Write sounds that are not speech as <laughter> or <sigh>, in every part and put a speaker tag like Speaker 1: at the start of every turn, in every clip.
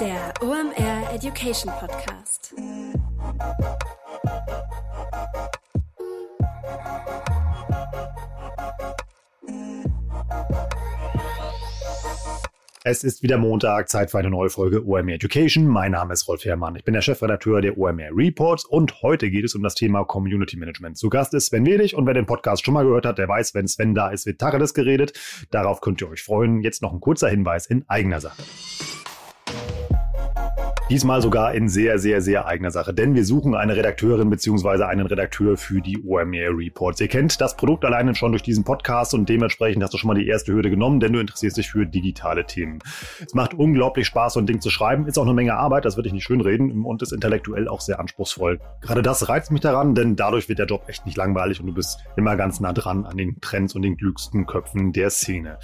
Speaker 1: Der OMR Education Podcast.
Speaker 2: Es ist wieder Montag, Zeit für eine neue Folge OMR Education. Mein Name ist Rolf Herrmann. Ich bin der Chefredakteur der OMR Reports und heute geht es um das Thema Community Management. Zu Gast ist Sven Wedig und wer den Podcast schon mal gehört hat, der weiß, wenn Sven da ist, wird Tacheles geredet. Darauf könnt ihr euch freuen. Jetzt noch ein kurzer Hinweis in eigener Sache. Diesmal sogar in sehr, sehr, sehr eigener Sache, denn wir suchen eine Redakteurin bzw. einen Redakteur für die OMR Reports. Ihr kennt das Produkt alleine schon durch diesen Podcast und dementsprechend hast du schon mal die erste Hürde genommen, denn du interessierst dich für digitale Themen. Es macht unglaublich Spaß, so ein Ding zu schreiben, ist auch eine Menge Arbeit, das würde ich nicht schönreden und ist intellektuell auch sehr anspruchsvoll. Gerade das reizt mich daran, denn dadurch wird der Job echt nicht langweilig und du bist immer ganz nah dran an den Trends und den klügsten Köpfen der Szene.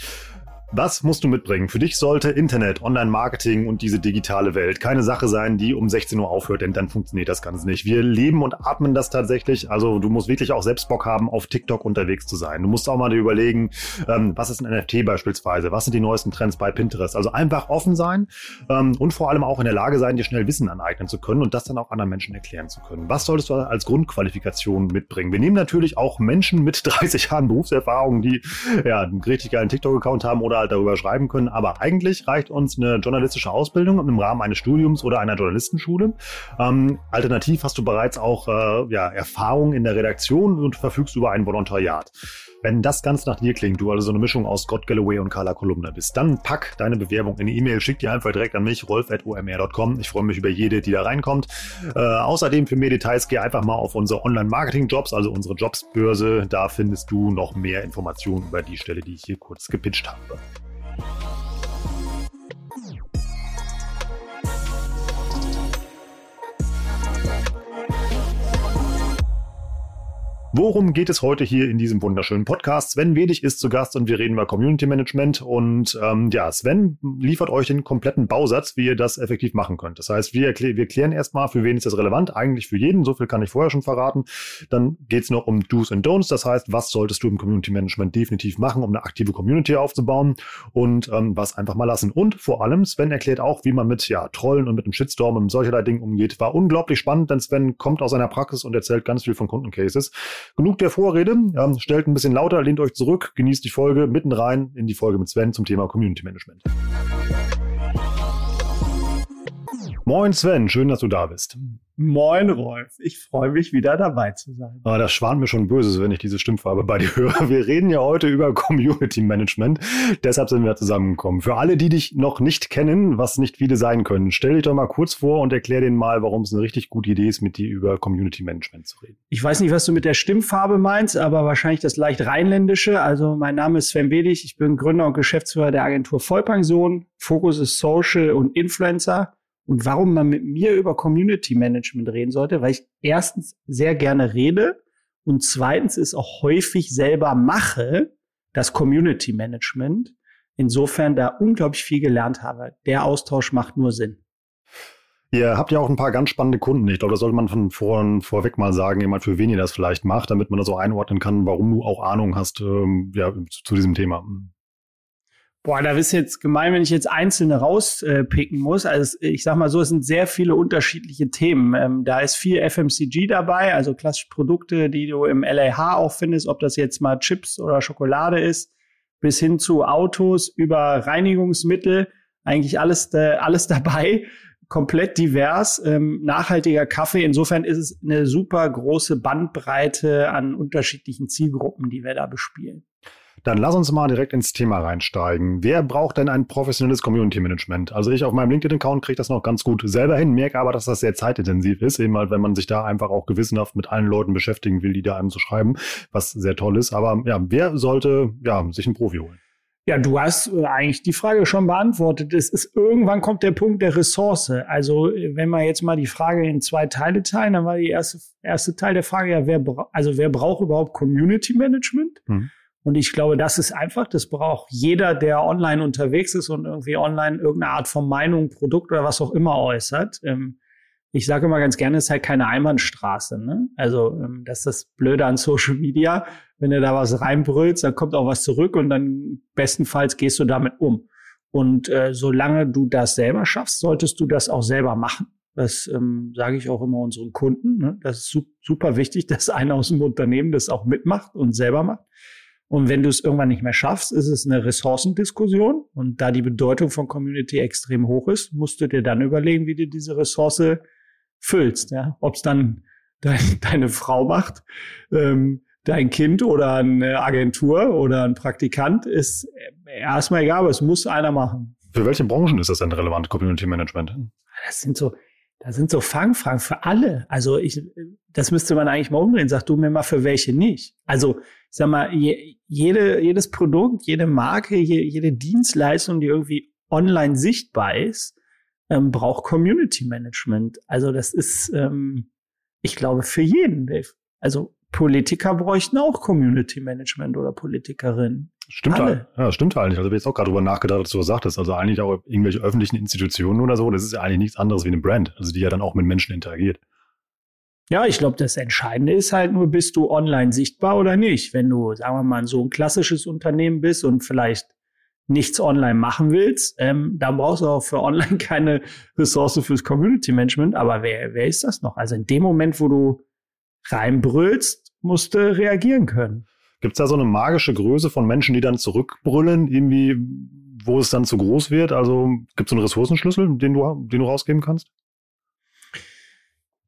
Speaker 2: Was musst du mitbringen? Für dich sollte Internet, Online-Marketing und diese digitale Welt keine Sache sein, die um 16 Uhr aufhört, denn dann funktioniert das Ganze nicht. Wir leben und atmen das tatsächlich. Also du musst wirklich auch selbst Bock haben, auf TikTok unterwegs zu sein. Du musst auch mal dir überlegen, ähm, was ist ein NFT beispielsweise? Was sind die neuesten Trends bei Pinterest? Also einfach offen sein ähm, und vor allem auch in der Lage sein, dir schnell Wissen aneignen zu können und das dann auch anderen Menschen erklären zu können. Was solltest du als Grundqualifikation mitbringen? Wir nehmen natürlich auch Menschen mit 30 Jahren Berufserfahrung, die ja einen richtig geilen TikTok-Account haben oder halt darüber schreiben können. Aber eigentlich reicht uns eine journalistische Ausbildung im Rahmen eines Studiums oder einer Journalistenschule. Ähm, alternativ hast du bereits auch äh, ja, Erfahrung in der Redaktion und verfügst über ein Volontariat. Wenn das ganz nach dir klingt, du also so eine Mischung aus Scott Galloway und Carla Kolumna bist, dann pack deine Bewerbung in die E-Mail, schick die einfach direkt an mich, rolf.omr.com. Ich freue mich über jede, die da reinkommt. Äh, außerdem für mehr Details geh einfach mal auf unsere Online-Marketing-Jobs, also unsere Jobsbörse. Da findest du noch mehr Informationen über die Stelle, die ich hier kurz gepitcht habe. Worum geht es heute hier in diesem wunderschönen Podcast? Sven Wedig ist zu Gast und wir reden über Community Management. Und ähm, ja, Sven liefert euch den kompletten Bausatz, wie ihr das effektiv machen könnt. Das heißt, wir, wir klären erstmal, für wen ist das relevant? Eigentlich für jeden, so viel kann ich vorher schon verraten. Dann geht es noch um Do's and Don'ts. Das heißt, was solltest du im Community Management definitiv machen, um eine aktive Community aufzubauen und ähm, was einfach mal lassen. Und vor allem, Sven erklärt auch, wie man mit ja, Trollen und mit dem Shitstorm und solcherlei Dingen umgeht. War unglaublich spannend, denn Sven kommt aus seiner Praxis und erzählt ganz viel von Kundencases. Genug der Vorrede. Ja, stellt ein bisschen lauter, lehnt euch zurück, genießt die Folge mitten rein in die Folge mit Sven zum Thema Community Management. Moin Sven, schön, dass du da bist.
Speaker 3: Moin Rolf, ich freue mich wieder dabei zu sein.
Speaker 2: Ah, das schwant mir schon böse, wenn ich diese Stimmfarbe bei dir höre. Wir reden ja heute über Community Management, deshalb sind wir zusammengekommen. Für alle, die dich noch nicht kennen, was nicht viele sein können, stell dich doch mal kurz vor und erklär denen mal, warum es eine richtig gute Idee ist, mit dir über Community Management zu reden.
Speaker 3: Ich weiß nicht, was du mit der Stimmfarbe meinst, aber wahrscheinlich das leicht rheinländische. Also mein Name ist Sven Wedig, ich bin Gründer und Geschäftsführer der Agentur Vollpension. Fokus ist Social und Influencer. Und warum man mit mir über Community Management reden sollte, weil ich erstens sehr gerne rede und zweitens es auch häufig selber mache, das Community Management. Insofern da unglaublich viel gelernt habe. Der Austausch macht nur Sinn.
Speaker 2: Ihr habt ja auch ein paar ganz spannende Kunden. Ich glaube, das sollte man von vor, vorweg mal sagen, jemand für wen ihr das vielleicht macht, damit man das so einordnen kann, warum du auch Ahnung hast ähm, ja, zu diesem Thema.
Speaker 3: Boah, da ist jetzt gemein, wenn ich jetzt einzelne rauspicken äh, muss. Also ich sag mal so, es sind sehr viele unterschiedliche Themen. Ähm, da ist viel FMCG dabei, also klassische Produkte, die du im LAH auch findest, ob das jetzt mal Chips oder Schokolade ist, bis hin zu Autos über Reinigungsmittel, eigentlich alles, äh, alles <laughs> dabei, komplett divers, ähm, nachhaltiger Kaffee. Insofern ist es eine super große Bandbreite an unterschiedlichen Zielgruppen, die wir da bespielen.
Speaker 2: Dann lass uns mal direkt ins Thema reinsteigen. Wer braucht denn ein professionelles Community Management? Also ich auf meinem LinkedIn-Account kriege das noch ganz gut selber hin, merke aber, dass das sehr zeitintensiv ist, eben halt, wenn man sich da einfach auch gewissenhaft mit allen Leuten beschäftigen will, die da einem zu schreiben, was sehr toll ist. Aber ja, wer sollte ja sich einen Profi holen?
Speaker 3: Ja, du hast äh, eigentlich die Frage schon beantwortet. Es ist irgendwann kommt der Punkt der Ressource. Also wenn wir jetzt mal die Frage in zwei Teile teilen, dann war die erste erste Teil der Frage ja, wer also wer braucht überhaupt Community Management? Hm. Und ich glaube, das ist einfach, das braucht jeder, der online unterwegs ist und irgendwie online irgendeine Art von Meinung, Produkt oder was auch immer äußert. Ähm, ich sage immer ganz gerne, es ist halt keine Einbahnstraße. Ne? Also ähm, das ist das Blöde an Social Media. Wenn du da was reinbrüllst, dann kommt auch was zurück und dann bestenfalls gehst du damit um. Und äh, solange du das selber schaffst, solltest du das auch selber machen. Das ähm, sage ich auch immer unseren Kunden. Ne? Das ist su super wichtig, dass einer aus dem Unternehmen das auch mitmacht und selber macht. Und wenn du es irgendwann nicht mehr schaffst, ist es eine Ressourcendiskussion. Und da die Bedeutung von Community extrem hoch ist, musst du dir dann überlegen, wie du diese Ressource füllst. Ja? Ob es dann dein, <laughs> deine Frau macht, ähm, dein Kind oder eine Agentur oder ein Praktikant, ist erstmal egal, aber es muss einer machen.
Speaker 2: Für welche Branchen ist das denn relevant, Community Management?
Speaker 3: Das sind so, da sind so Fangfragen für alle. Also ich, das müsste man eigentlich mal umdrehen. Sag du mir mal, für welche nicht. Also, ich sag mal, je, jede, jedes Produkt, jede Marke, je, jede Dienstleistung, die irgendwie online sichtbar ist, ähm, braucht Community Management. Also das ist, ähm, ich glaube, für jeden, Dave. Also Politiker bräuchten auch Community Management oder Politikerinnen.
Speaker 2: Stimmt halt. Ja, stimmt halt nicht. Also, ich habe jetzt auch gerade drüber nachgedacht, dass du das sagtest. Also, eigentlich auch irgendwelche öffentlichen Institutionen oder so, das ist ja eigentlich nichts anderes wie eine Brand. Also, die ja dann auch mit Menschen interagiert.
Speaker 3: Ja, ich glaube, das Entscheidende ist halt nur, bist du online sichtbar oder nicht. Wenn du, sagen wir mal, so ein klassisches Unternehmen bist und vielleicht nichts online machen willst, ähm, dann brauchst du auch für online <laughs> keine Ressource fürs Community Management. Aber wer, wer ist das noch? Also in dem Moment, wo du reinbrüllst, musst du reagieren können.
Speaker 2: Gibt es da so eine magische Größe von Menschen, die dann zurückbrüllen, irgendwie, wo es dann zu groß wird? Also gibt es einen Ressourcenschlüssel, den du, den du rausgeben kannst?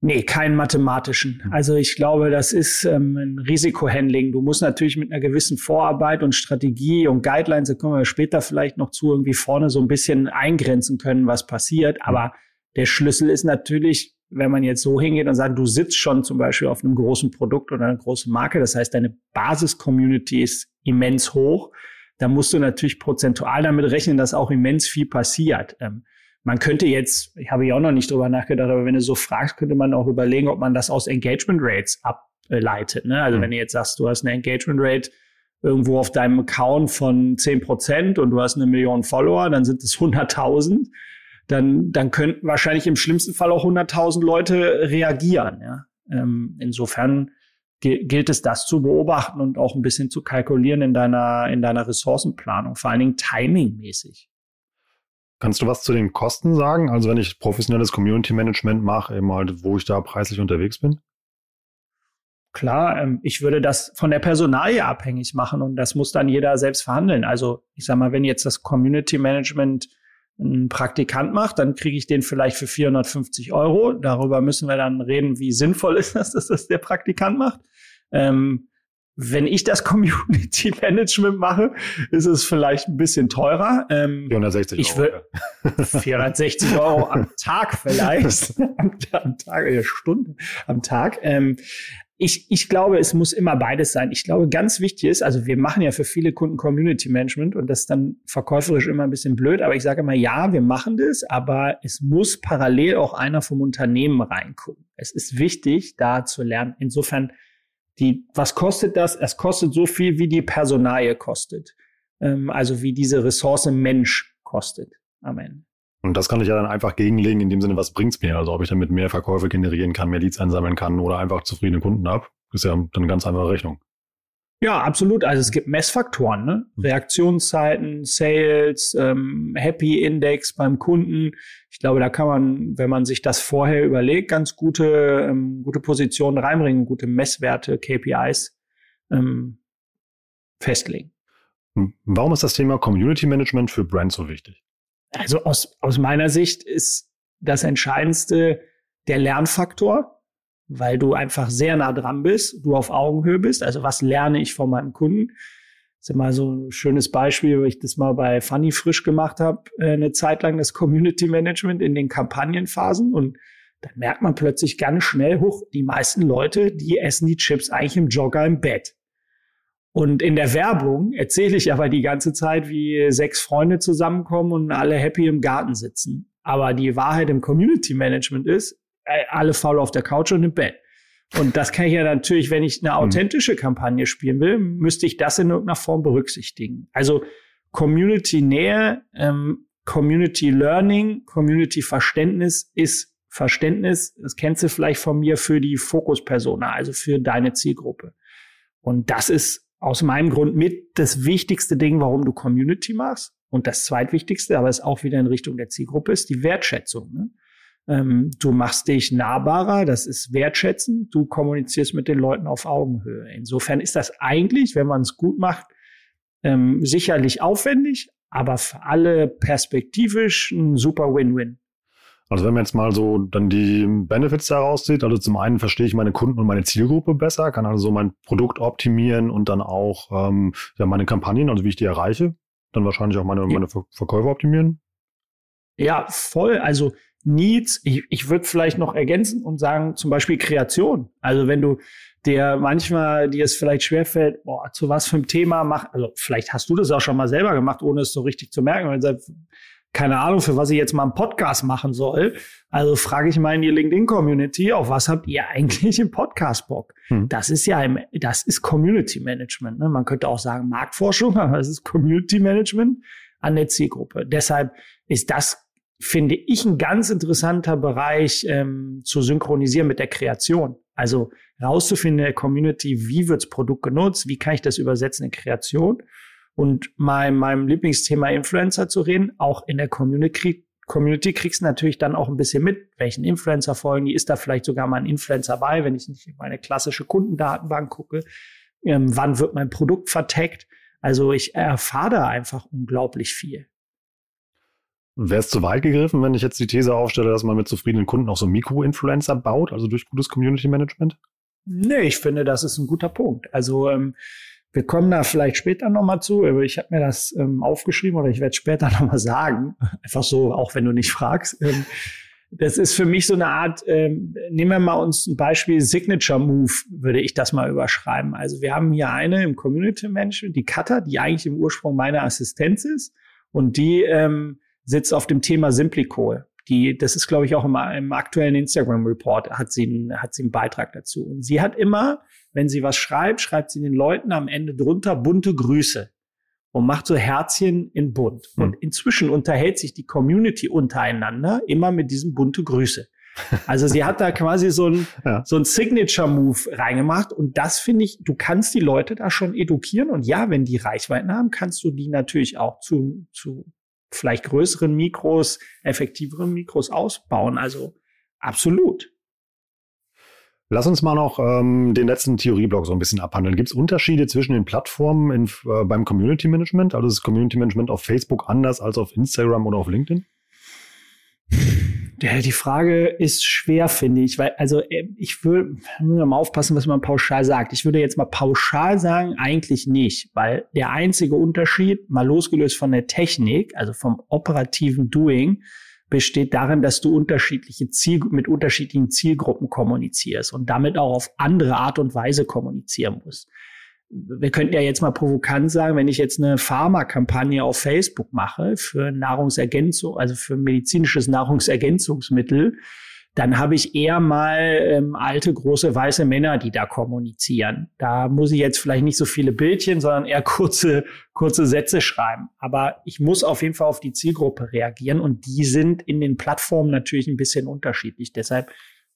Speaker 3: Nee, keinen mathematischen. Also ich glaube, das ist ähm, ein Risikohandling. Du musst natürlich mit einer gewissen Vorarbeit und Strategie und Guidelines, da kommen wir später vielleicht noch zu, irgendwie vorne so ein bisschen eingrenzen können, was passiert. Hm. Aber der Schlüssel ist natürlich, wenn man jetzt so hingeht und sagt, du sitzt schon zum Beispiel auf einem großen Produkt oder einer großen Marke, das heißt, deine Basis-Community ist immens hoch, dann musst du natürlich prozentual damit rechnen, dass auch immens viel passiert. Ähm, man könnte jetzt, ich habe ja auch noch nicht drüber nachgedacht, aber wenn du so fragst, könnte man auch überlegen, ob man das aus Engagement Rates ableitet. Ne? Also mhm. wenn du jetzt sagst, du hast eine Engagement Rate irgendwo auf deinem Account von zehn Prozent und du hast eine Million Follower, dann sind es 100.000. Dann, dann könnten wahrscheinlich im schlimmsten Fall auch 100.000 Leute reagieren. Ja? Ähm, insofern gilt es, das zu beobachten und auch ein bisschen zu kalkulieren in deiner, in deiner Ressourcenplanung, vor allen Dingen timingmäßig.
Speaker 2: Kannst du was zu den Kosten sagen? Also wenn ich professionelles Community Management mache, eben halt, wo ich da preislich unterwegs bin?
Speaker 3: Klar, ähm, ich würde das von der Personalie abhängig machen und das muss dann jeder selbst verhandeln. Also ich sag mal, wenn jetzt das Community Management ein Praktikant macht, dann kriege ich den vielleicht für 450 Euro. Darüber müssen wir dann reden, wie sinnvoll <laughs> ist das, dass das der Praktikant macht. Ähm, wenn ich das <laughs> Community Management mache, ist es vielleicht ein bisschen teurer.
Speaker 2: Ähm, 460
Speaker 3: ich Euro. Ja. <laughs> 460 Euro am Tag vielleicht. am, am Tag, ja, Stunde am Tag. Ähm, ich, ich glaube, es muss immer beides sein. Ich glaube, ganz wichtig ist, also wir machen ja für viele Kunden Community Management und das ist dann verkäuferisch immer ein bisschen blöd, aber ich sage immer, ja, wir machen das, aber es muss parallel auch einer vom Unternehmen reingucken. Es ist wichtig, da zu lernen. Insofern die, was kostet das? Es kostet so viel, wie die Personalie kostet. Ähm, also wie diese Ressource Mensch kostet am Ende.
Speaker 2: Und das kann ich ja dann einfach gegenlegen, in dem Sinne, was bringt's mir? Also ob ich damit mehr Verkäufe generieren kann, mehr Leads einsammeln kann oder einfach zufriedene Kunden habe, ist ja dann eine ganz einfache Rechnung.
Speaker 3: Ja, absolut. Also es gibt Messfaktoren, ne? Mhm. Reaktionszeiten, Sales, ähm, Happy Index beim Kunden. Ich glaube, da kann man, wenn man sich das vorher überlegt, ganz gute, ähm, gute Positionen reinbringen, gute Messwerte, KPIs ähm, festlegen.
Speaker 2: Hm. Warum ist das Thema Community Management für Brands so wichtig?
Speaker 3: Also aus, aus meiner Sicht ist das Entscheidendste der Lernfaktor weil du einfach sehr nah dran bist, du auf Augenhöhe bist. Also was lerne ich von meinem Kunden? Das ist immer so ein schönes Beispiel, wo ich das mal bei Funny frisch gemacht habe, äh, eine Zeit lang das Community Management in den Kampagnenphasen und dann merkt man plötzlich ganz schnell hoch, die meisten Leute, die essen die Chips eigentlich im Jogger im Bett. Und in der Werbung erzähle ich aber die ganze Zeit, wie sechs Freunde zusammenkommen und alle happy im Garten sitzen. Aber die Wahrheit im Community Management ist, äh, alle faul auf der Couch und im Bett. Und das kann ich ja natürlich, wenn ich eine mhm. authentische Kampagne spielen will, müsste ich das in irgendeiner Form berücksichtigen. Also Community-Nähe, ähm, Community-Learning, Community-Verständnis ist Verständnis, das kennst du vielleicht von mir, für die Fokuspersona, also für deine Zielgruppe. Und das ist aus meinem Grund mit das wichtigste Ding, warum du Community machst. und das zweitwichtigste, aber ist auch wieder in Richtung der Zielgruppe, ist die Wertschätzung. Ne? Ähm, du machst dich nahbarer, das ist wertschätzend, du kommunizierst mit den Leuten auf Augenhöhe. Insofern ist das eigentlich, wenn man es gut macht, ähm, sicherlich aufwendig, aber für alle perspektivisch ein super Win-Win.
Speaker 2: Also wenn man jetzt mal so dann die Benefits daraus sieht, also zum einen verstehe ich meine Kunden und meine Zielgruppe besser, kann also mein Produkt optimieren und dann auch ähm, ja, meine Kampagnen, also wie ich die erreiche, dann wahrscheinlich auch meine, ja. meine Verkäufe optimieren.
Speaker 3: Ja, voll. Also Needs, ich, ich würde vielleicht noch ergänzen und sagen, zum Beispiel Kreation. Also wenn du der manchmal dir es vielleicht schwerfällt, boah, zu was für ein Thema mach, also vielleicht hast du das auch schon mal selber gemacht, ohne es so richtig zu merken. Du keine Ahnung, für was ich jetzt mal einen Podcast machen soll. Also frage ich mal in die LinkedIn-Community, auf was habt ihr eigentlich im Podcast Bock? Hm. Das ist ja, im, das ist Community Management. Ne? Man könnte auch sagen Marktforschung, <laughs> aber es ist Community Management an der Zielgruppe. Deshalb ist das, finde ich, ein ganz interessanter Bereich ähm, zu synchronisieren mit der Kreation. Also rauszufinden in der Community, wie wirds Produkt genutzt, wie kann ich das übersetzen in Kreation und mein, meinem Lieblingsthema Influencer zu reden, auch in der Community, Community kriegst du natürlich dann auch ein bisschen mit, welchen Influencer folgen die, ist da vielleicht sogar mal ein Influencer bei, wenn ich nicht in meine klassische Kundendatenbank gucke, ähm, wann wird mein Produkt verteckt. Also ich erfahre da einfach unglaublich viel.
Speaker 2: Wäre es zu weit gegriffen, wenn ich jetzt die These aufstelle, dass man mit zufriedenen Kunden auch so Mikro-Influencer baut, also durch gutes Community Management?
Speaker 3: Nee, ich finde, das ist ein guter Punkt. Also ähm, wir kommen da vielleicht später nochmal zu, ich habe mir das ähm, aufgeschrieben oder ich werde später <laughs> nochmal sagen. Einfach so, auch wenn du nicht fragst. Ähm, das ist für mich so eine Art, ähm, nehmen wir mal uns ein Beispiel Signature Move, würde ich das mal überschreiben. Also wir haben hier eine im Community Management, die Cutter, die eigentlich im Ursprung meine Assistenz ist und die ähm, sitzt auf dem Thema Simplicol. Die, das ist, glaube ich, auch im, im aktuellen Instagram-Report hat sie, hat sie einen Beitrag dazu. Und sie hat immer wenn sie was schreibt, schreibt sie den Leuten am Ende drunter bunte Grüße und macht so Herzchen in bunt. Hm. Und inzwischen unterhält sich die Community untereinander immer mit diesem bunte Grüße. Also sie hat da <laughs> quasi so ein, ja. so ein Signature-Move reingemacht und das finde ich, du kannst die Leute da schon edukieren und ja, wenn die Reichweiten haben, kannst du die natürlich auch zu, zu vielleicht größeren Mikros, effektiveren Mikros ausbauen. Also absolut.
Speaker 2: Lass uns mal noch ähm, den letzten Theorieblock so ein bisschen abhandeln. Gibt es Unterschiede zwischen den Plattformen in, äh, beim Community Management? Also ist Community Management auf Facebook anders als auf Instagram oder auf LinkedIn?
Speaker 3: Die Frage ist schwer, finde ich, weil, also äh, ich würde, mal aufpassen, was man pauschal sagt. Ich würde jetzt mal pauschal sagen, eigentlich nicht, weil der einzige Unterschied, mal losgelöst von der Technik, also vom operativen Doing, besteht darin, dass du unterschiedliche Ziel, mit unterschiedlichen Zielgruppen kommunizierst und damit auch auf andere Art und Weise kommunizieren musst. Wir könnten ja jetzt mal provokant sagen, wenn ich jetzt eine Pharmakampagne auf Facebook mache für Nahrungsergänzung, also für medizinisches Nahrungsergänzungsmittel, dann habe ich eher mal ähm, alte, große, weiße Männer, die da kommunizieren. Da muss ich jetzt vielleicht nicht so viele Bildchen, sondern eher kurze, kurze Sätze schreiben. Aber ich muss auf jeden Fall auf die Zielgruppe reagieren und die sind in den Plattformen natürlich ein bisschen unterschiedlich. Deshalb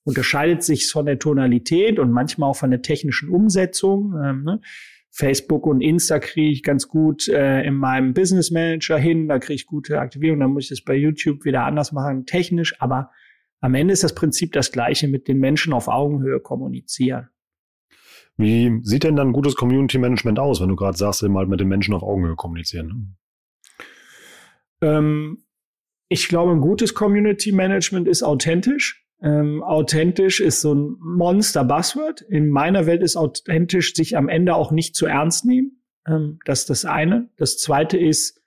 Speaker 3: unterscheidet sich von der Tonalität und manchmal auch von der technischen Umsetzung. Ähm, ne? Facebook und Insta kriege ich ganz gut äh, in meinem Business Manager hin, da kriege ich gute Aktivierung, dann muss ich das bei YouTube wieder anders machen, technisch, aber am Ende ist das Prinzip das gleiche, mit den Menschen auf Augenhöhe kommunizieren.
Speaker 2: Wie sieht denn dann gutes Community Management aus, wenn du gerade sagst, mal mit den Menschen auf Augenhöhe kommunizieren?
Speaker 3: Ähm, ich glaube, ein gutes Community Management ist authentisch. Ähm, authentisch ist so ein Monster-Buzzword. In meiner Welt ist authentisch sich am Ende auch nicht zu ernst nehmen. Ähm, das ist das eine. Das zweite ist,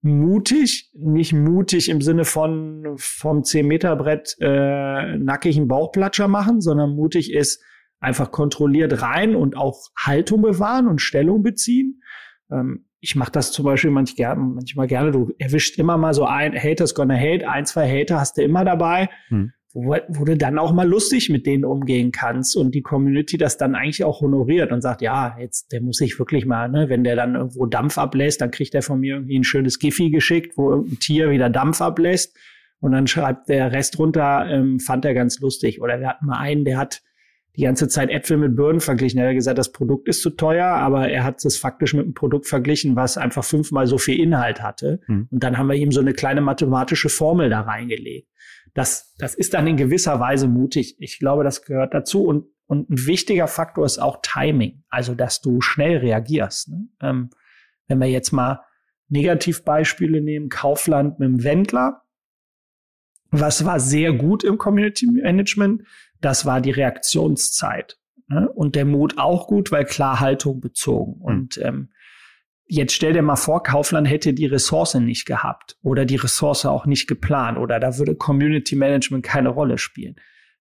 Speaker 3: mutig, nicht mutig im Sinne von vom 10-Meter-Brett äh, nackigen Bauchplatscher machen, sondern mutig ist einfach kontrolliert rein und auch Haltung bewahren und Stellung beziehen. Ähm, ich mache das zum Beispiel manch gern, manchmal gerne. Du erwischt immer mal so ein Haters gonna hate, ein, zwei Hater hast du immer dabei. Hm wo, wo du dann auch mal lustig mit denen umgehen kannst und die Community das dann eigentlich auch honoriert und sagt, ja, jetzt, der muss sich wirklich mal, ne, wenn der dann irgendwo Dampf ablässt, dann kriegt er von mir irgendwie ein schönes Giphy geschickt, wo irgendein Tier wieder Dampf ablässt und dann schreibt der Rest runter, ähm, fand er ganz lustig. Oder wir hatten mal einen, der hat die ganze Zeit Äpfel mit Birnen verglichen. Er hat gesagt, das Produkt ist zu teuer, aber er hat es faktisch mit einem Produkt verglichen, was einfach fünfmal so viel Inhalt hatte. Mhm. Und dann haben wir ihm so eine kleine mathematische Formel da reingelegt. Das, das ist dann in gewisser Weise mutig. Ich glaube, das gehört dazu. Und, und ein wichtiger Faktor ist auch Timing. Also, dass du schnell reagierst. Ne? Ähm, wenn wir jetzt mal Negativbeispiele nehmen, Kaufland mit dem Wendler. Was war sehr gut im Community Management? Das war die Reaktionszeit. Ne? Und der Mut auch gut, weil klar Haltung bezogen. Mhm. Und ähm, jetzt stell dir mal vor, Kaufland hätte die Ressource nicht gehabt oder die Ressource auch nicht geplant oder da würde Community Management keine Rolle spielen.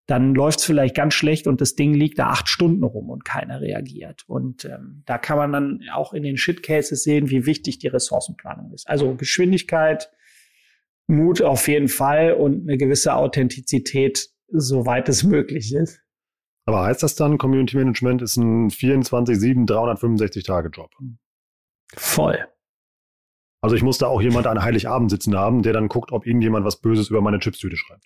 Speaker 3: Dann läuft es vielleicht ganz schlecht und das Ding liegt da acht Stunden rum und keiner reagiert. Und ähm, da kann man dann auch in den Shit-Cases sehen, wie wichtig die Ressourcenplanung ist. Also Geschwindigkeit, Mut auf jeden Fall und eine gewisse Authentizität soweit es möglich ist.
Speaker 2: Aber heißt das dann, Community Management ist ein 24-7, 365-Tage-Job?
Speaker 3: Voll.
Speaker 2: Also ich muss da auch jemand an Heiligabend sitzen haben, der dann guckt, ob irgendjemand was Böses über meine Chipstüte schreibt.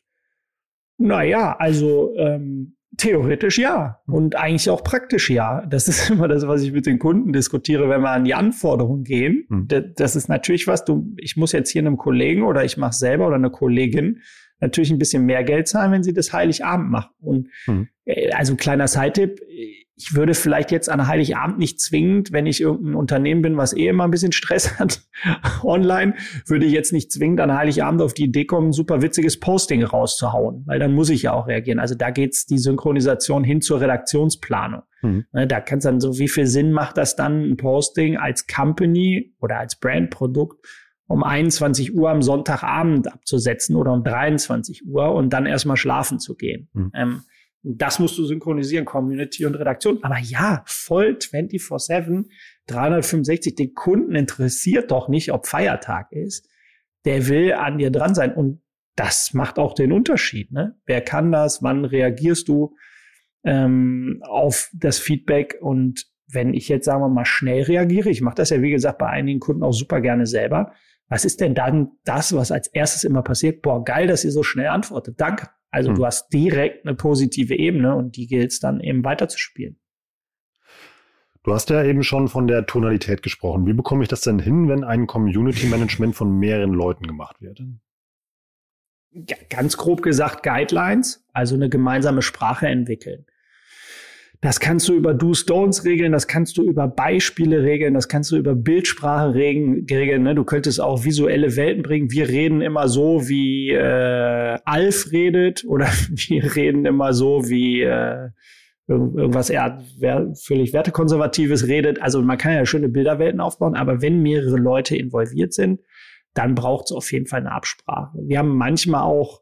Speaker 3: Naja, also ähm, theoretisch ja hm. und eigentlich auch praktisch ja. Das ist <laughs> immer das, was ich mit den Kunden diskutiere, wenn wir an die Anforderungen gehen. Mhm. Das ist natürlich was, du, ich muss jetzt hier einem Kollegen oder ich mache selber oder eine Kollegin natürlich ein bisschen mehr Geld zahlen, wenn sie das Heiligabend machen. Und mhm. also kleiner Side-Tipp, ich würde vielleicht jetzt an Heiligabend nicht zwingend, wenn ich irgendein Unternehmen bin, was eh immer ein bisschen Stress <laughs> hat, online, würde ich jetzt nicht zwingend an Heiligabend auf die Idee kommen, ein super witziges Posting rauszuhauen, weil dann muss ich ja auch reagieren. Also da geht's die Synchronisation hin zur Redaktionsplanung. Mhm. Da kannst dann so, wie viel Sinn macht das dann, ein Posting als Company oder als Brandprodukt um 21 Uhr am Sonntagabend abzusetzen oder um 23 Uhr und dann erstmal schlafen zu gehen. Mhm. Ähm, das musst du synchronisieren, Community und Redaktion. Aber ja, voll 24-7, 365. Den Kunden interessiert doch nicht, ob Feiertag ist. Der will an dir dran sein. Und das macht auch den Unterschied. Ne? Wer kann das? Wann reagierst du ähm, auf das Feedback? Und wenn ich jetzt, sagen wir mal, schnell reagiere, ich mache das ja, wie gesagt, bei einigen Kunden auch super gerne selber, was ist denn dann das, was als erstes immer passiert? Boah, geil, dass ihr so schnell antwortet. Danke. Also hm. du hast direkt eine positive Ebene und die gilt es dann eben weiterzuspielen.
Speaker 2: Du hast ja eben schon von der Tonalität gesprochen. Wie bekomme ich das denn hin, wenn ein Community Management von mehreren Leuten gemacht wird?
Speaker 3: Ja, ganz grob gesagt Guidelines, also eine gemeinsame Sprache entwickeln. Das kannst du über Do-Stones regeln, das kannst du über Beispiele regeln, das kannst du über Bildsprache regeln. Ne? Du könntest auch visuelle Welten bringen. Wir reden immer so, wie äh, Alf redet oder <laughs> wir reden immer so, wie äh, irgendwas eher völlig wertekonservatives redet. Also man kann ja schöne Bilderwelten aufbauen, aber wenn mehrere Leute involviert sind, dann braucht es auf jeden Fall eine Absprache. Wir haben manchmal auch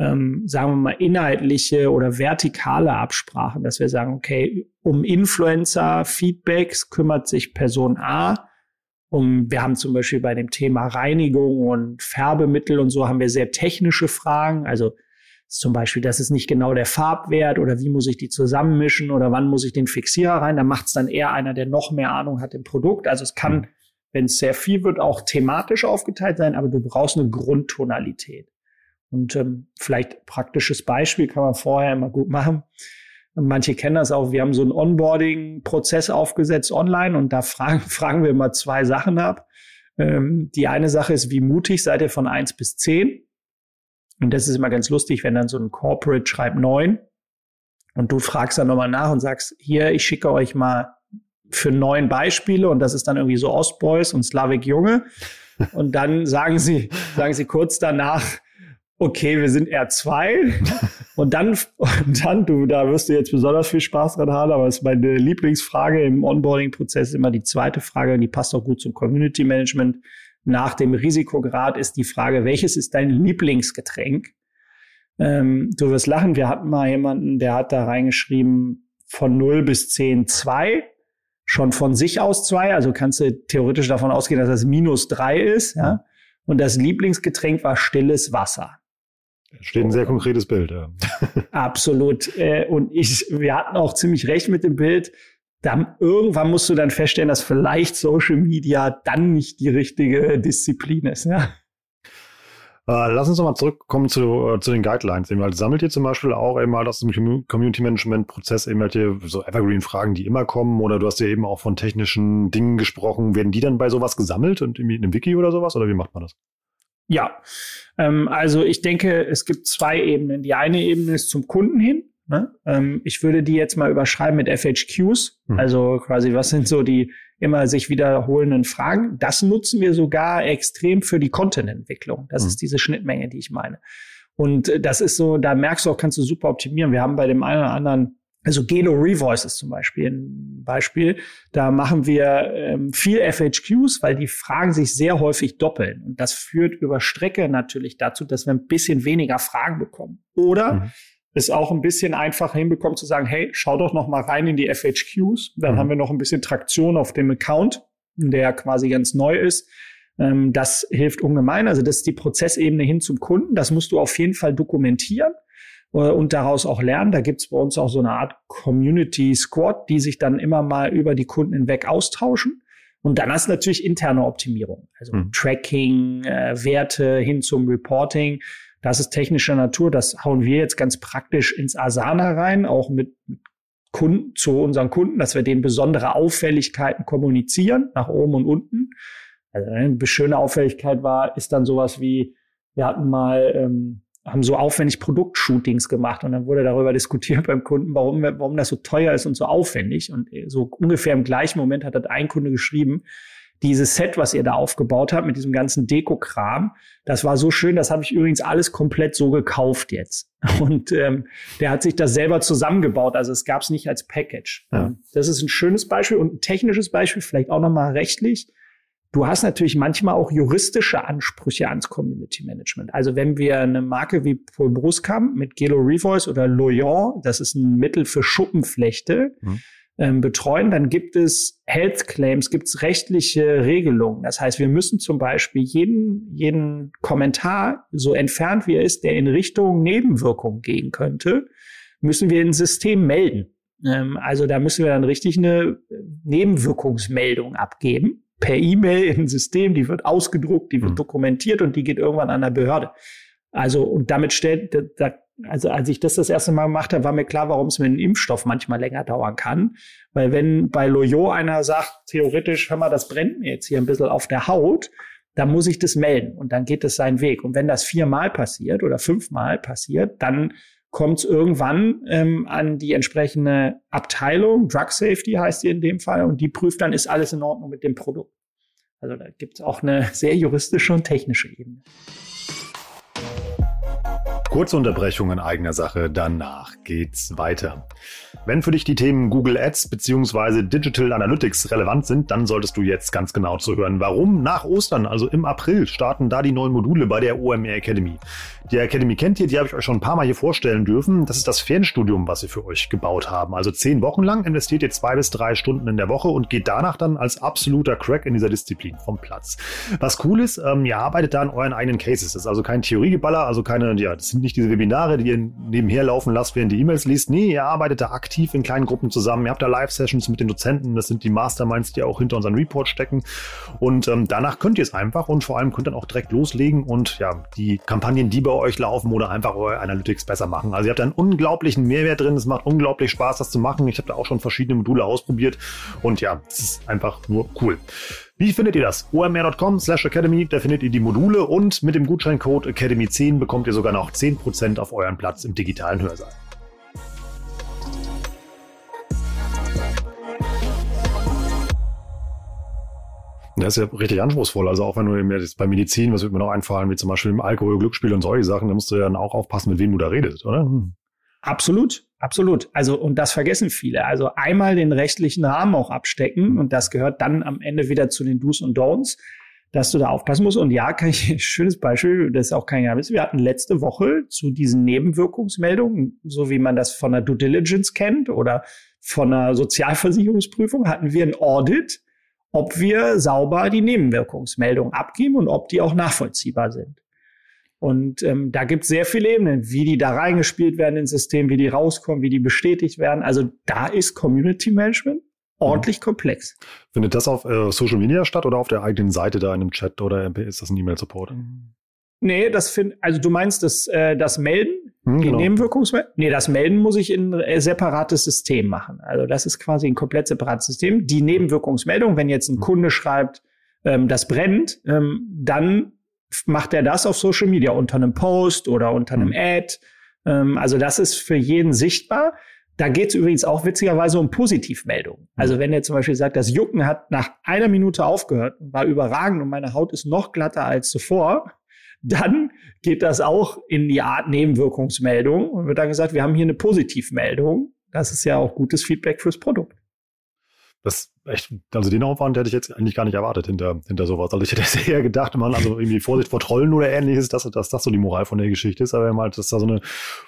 Speaker 3: ähm, sagen wir mal, inhaltliche oder vertikale Absprachen, dass wir sagen, okay, um Influencer-Feedbacks kümmert sich Person A. Um, wir haben zum Beispiel bei dem Thema Reinigung und Färbemittel und so haben wir sehr technische Fragen. Also zum Beispiel, das ist nicht genau der Farbwert oder wie muss ich die zusammenmischen oder wann muss ich den Fixierer rein. Da macht es dann eher einer, der noch mehr Ahnung hat im Produkt. Also es kann, wenn es sehr viel wird, auch thematisch aufgeteilt sein, aber du brauchst eine Grundtonalität. Und ähm, vielleicht praktisches Beispiel kann man vorher immer gut machen. Manche kennen das auch. Wir haben so einen Onboarding-Prozess aufgesetzt online und da fragen, <laughs> fragen wir immer zwei Sachen ab. Ähm, die eine Sache ist, wie mutig seid ihr von eins bis zehn? Und das ist immer ganz lustig, wenn dann so ein Corporate schreibt neun und du fragst dann nochmal nach und sagst, hier, ich schicke euch mal für neun Beispiele und das ist dann irgendwie so Ostboys und Slavik Junge. <laughs> Und dann sagen sie, sagen sie kurz danach, okay, wir sind R2. <laughs> und dann, und dann, du, da wirst du jetzt besonders viel Spaß dran haben, aber es ist meine Lieblingsfrage im Onboarding-Prozess immer die zweite Frage, die passt auch gut zum Community Management. Nach dem Risikograd ist die Frage, welches ist dein Lieblingsgetränk? Ähm, du wirst lachen, wir hatten mal jemanden, der hat da reingeschrieben, von 0 bis 10 2, schon von sich aus 2, also kannst du theoretisch davon ausgehen, dass das minus 3 ist, ja. Und das Lieblingsgetränk war stilles Wasser.
Speaker 2: Steht ein sehr konkretes Bild, ja. <laughs>
Speaker 3: Absolut. Äh, und ich, wir hatten auch ziemlich recht mit dem Bild. Dann, irgendwann musst du dann feststellen, dass vielleicht Social Media dann nicht die richtige Disziplin ist, ja.
Speaker 2: Äh, lass uns nochmal zurückkommen zu, äh, zu den Guidelines. Eben, halt, sammelt ihr zum Beispiel auch eben mal aus dem Community Management Prozess eben welche so Evergreen Fragen, die immer kommen? Oder du hast ja eben auch von technischen Dingen gesprochen. Werden die dann bei sowas gesammelt und in einem Wiki oder sowas? Oder wie macht man das?
Speaker 3: Ja, ähm, also ich denke, es gibt zwei Ebenen. Die eine Ebene ist zum Kunden hin. Ne? Ähm, ich würde die jetzt mal überschreiben mit FHQs. Mhm. Also quasi, was sind so die immer sich wiederholenden Fragen? Das nutzen wir sogar extrem für die Content-Entwicklung. Das mhm. ist diese Schnittmenge, die ich meine. Und äh, das ist so, da merkst du auch, kannst du super optimieren. Wir haben bei dem einen oder anderen also Gelo Revoices zum Beispiel ein Beispiel. Da machen wir ähm, viel FHQs, weil die Fragen sich sehr häufig doppeln. Und das führt über Strecke natürlich dazu, dass wir ein bisschen weniger Fragen bekommen. Oder mhm es auch ein bisschen einfacher hinbekommen zu sagen, hey, schau doch noch mal rein in die FHQs. Dann mhm. haben wir noch ein bisschen Traktion auf dem Account, der quasi ganz neu ist. Ähm, das hilft ungemein. Also das ist die Prozessebene hin zum Kunden. Das musst du auf jeden Fall dokumentieren und daraus auch lernen. Da gibt's bei uns auch so eine Art Community Squad, die sich dann immer mal über die Kunden hinweg austauschen. Und dann hast du natürlich interne Optimierung, also mhm. Tracking, äh, Werte hin zum Reporting. Das ist technischer Natur. Das hauen wir jetzt ganz praktisch ins Asana rein, auch mit, Kunden, zu unseren Kunden, dass wir denen besondere Auffälligkeiten kommunizieren, nach oben und unten. Also eine schöne Auffälligkeit war, ist dann sowas wie, wir hatten mal, ähm, haben so aufwendig Produktshootings gemacht und dann wurde darüber <laughs> diskutiert beim Kunden, warum, warum das so teuer ist und so aufwendig. Und so ungefähr im gleichen Moment hat das ein Kunde geschrieben, dieses Set, was ihr da aufgebaut habt mit diesem ganzen Deko-Kram, das war so schön, das habe ich übrigens alles komplett so gekauft jetzt. <laughs> Und ähm, der hat sich das selber zusammengebaut, also es gab es nicht als Package. Ja. Das ist ein schönes Beispiel und ein technisches Beispiel, vielleicht auch nochmal rechtlich. Du hast natürlich manchmal auch juristische Ansprüche ans Community Management. Also wenn wir eine Marke wie Paul Bruskamp mit Gelo Revoice oder Loyon, das ist ein Mittel für Schuppenflechte, mhm ähm, betreuen, dann gibt es Health Claims, gibt es rechtliche Regelungen. Das heißt, wir müssen zum Beispiel jeden, jeden Kommentar, so entfernt wie er ist, der in Richtung Nebenwirkungen gehen könnte, müssen wir ins System melden. Ähm, also da müssen wir dann richtig eine Nebenwirkungsmeldung abgeben per E-Mail in ein System, die wird ausgedruckt, die wird mhm. dokumentiert und die geht irgendwann an der Behörde. Also, und damit stellt, da also als ich das das erste Mal gemacht habe, war mir klar, warum es mit einem Impfstoff manchmal länger dauern kann. Weil wenn bei Loyo einer sagt, theoretisch, hör mal, das brennt mir jetzt hier ein bisschen auf der Haut, dann muss ich das melden und dann geht es seinen Weg. Und wenn das viermal passiert oder fünfmal passiert, dann kommt es irgendwann ähm, an die entsprechende Abteilung, Drug Safety heißt die in dem Fall, und die prüft dann, ist alles in Ordnung mit dem Produkt. Also da gibt es auch eine <laughs> sehr juristische und technische Ebene.
Speaker 2: Kurze Unterbrechung in eigener Sache, danach geht's weiter. Wenn für dich die Themen Google Ads bzw. Digital Analytics relevant sind, dann solltest du jetzt ganz genau zuhören. Warum? Nach Ostern, also im April, starten da die neuen Module bei der OMR Academy. Die Academy kennt ihr, die habe ich euch schon ein paar Mal hier vorstellen dürfen. Das ist das Fernstudium, was wir für euch gebaut haben. Also zehn Wochen lang investiert ihr zwei bis drei Stunden in der Woche und geht danach dann als absoluter Crack in dieser Disziplin vom Platz. Was cool ist, ähm, ihr arbeitet da an euren eigenen Cases. Das ist also kein Theoriegeballer, also keine, ja, das sind nicht diese Webinare, die ihr nebenher laufen lasst, während die E-Mails liest. Nee, ihr arbeitet da aktiv in kleinen Gruppen zusammen. Ihr habt da Live-Sessions mit den Dozenten. Das sind die Masterminds, die auch hinter unseren Report stecken. Und ähm, danach könnt ihr es einfach und vor allem könnt dann auch direkt loslegen und ja, die Kampagnen, die bei euch laufen oder einfach eure Analytics besser machen. Also ihr habt einen unglaublichen Mehrwert drin. Es macht unglaublich Spaß, das zu machen. Ich habe da auch schon verschiedene Module ausprobiert und ja, es ist einfach nur cool. Wie findet ihr das? omr.com slash academy, da findet ihr die Module und mit dem Gutscheincode Academy10 bekommt ihr sogar noch 10% auf euren Platz im digitalen Hörsaal. Das ist ja richtig anspruchsvoll. Also auch wenn du mir jetzt bei Medizin, was wird mir noch einfallen, wie zum Beispiel im Alkohol, Glücksspiel und solche Sachen, da musst du ja dann auch aufpassen, mit wem du da redest, oder? Hm.
Speaker 3: Absolut, absolut. Also, und das vergessen viele. Also einmal den rechtlichen Rahmen auch abstecken und das gehört dann am Ende wieder zu den Do's und Don'ts, dass du da aufpassen musst. Und ja, kann ich, <laughs> schönes Beispiel, das ist auch kein Geheimnis. Wir hatten letzte Woche zu diesen Nebenwirkungsmeldungen, so wie man das von der Due Diligence kennt oder von einer Sozialversicherungsprüfung, hatten wir ein Audit ob wir sauber die Nebenwirkungsmeldung abgeben und ob die auch nachvollziehbar sind. Und ähm, da gibt es sehr viele Ebenen, wie die da reingespielt werden ins System, wie die rauskommen, wie die bestätigt werden. Also da ist Community Management ordentlich mhm. komplex.
Speaker 2: Findet das auf äh, Social Media statt oder auf der eigenen Seite da in einem Chat oder ist das ein E-Mail-Support?
Speaker 3: Nee, das finde, also du meinst das, äh, das Melden, hm, die genau. Nebenwirkungsmeldung? Nee, das Melden muss ich in ein äh, separates System machen. Also das ist quasi ein komplett separates System. Die Nebenwirkungsmeldung, wenn jetzt ein hm. Kunde schreibt, ähm, das brennt, ähm, dann macht er das auf Social Media unter einem Post oder unter einem hm. Ad. Ähm, also das ist für jeden sichtbar. Da geht es übrigens auch witzigerweise um Positivmeldungen. Also wenn er zum Beispiel sagt, das Jucken hat nach einer Minute aufgehört, war überragend und meine Haut ist noch glatter als zuvor, dann geht das auch in die Art Nebenwirkungsmeldung und wird dann gesagt, wir haben hier eine Positivmeldung. Das ist ja auch gutes Feedback fürs Produkt.
Speaker 2: Das echt, also den Aufwand hätte ich jetzt eigentlich gar nicht erwartet hinter, hinter sowas. Also ich hätte <laughs> eher gedacht, man, also irgendwie Vorsicht vor Trollen oder ähnliches, dass, dass das so die Moral von der Geschichte ist. Aber wenn halt, dass da so eine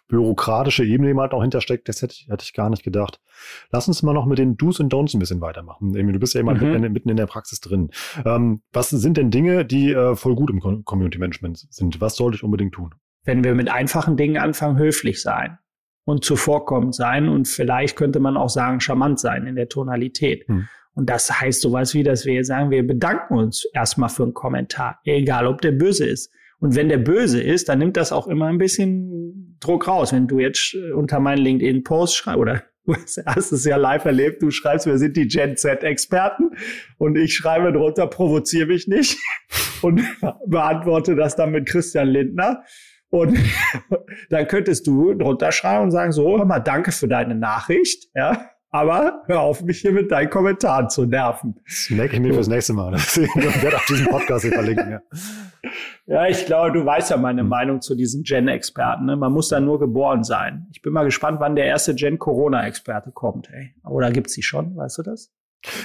Speaker 2: bürokratische Ebene eben halt auch hintersteckt, das hätte ich, hätte ich gar nicht gedacht. Lass uns mal noch mit den Do's und Don'ts ein bisschen weitermachen. Du bist ja immer mhm. mitten in der Praxis drin. Ähm, was sind denn Dinge, die äh, voll gut im Community Management sind? Was sollte ich unbedingt tun?
Speaker 3: Wenn wir mit einfachen Dingen anfangen, höflich sein und zuvorkommend sein und vielleicht könnte man auch sagen, charmant sein in der Tonalität. Hm. Und das heißt sowas wie, dass wir sagen, wir bedanken uns erstmal für einen Kommentar, egal ob der böse ist. Und wenn der böse ist, dann nimmt das auch immer ein bisschen Druck raus. Wenn du jetzt äh, unter meinen LinkedIn-Post schreibst oder <laughs> du hast es ja live erlebt, du schreibst, wir sind die Gen Z-Experten und ich schreibe drunter, provoziere mich nicht <laughs> und <laughs> beantworte das dann mit Christian Lindner und <laughs> dann könntest du drunter schreiben und sagen, so, hör mal, danke für deine Nachricht, ja. Aber hör auf, mich hier mit deinen Kommentaren zu nerven.
Speaker 2: Das merke ich mir fürs nächste Mal. Deswegen werde auf diesen Podcast hier verlinken, ja.
Speaker 3: Ja, ich glaube, du weißt ja meine. Meinung zu diesen Gen-Experten. Ne? Man muss da nur geboren sein. Ich bin mal gespannt, wann der erste Gen-Corona-Experte kommt. Ey. Oder gibt's die schon? Weißt du das?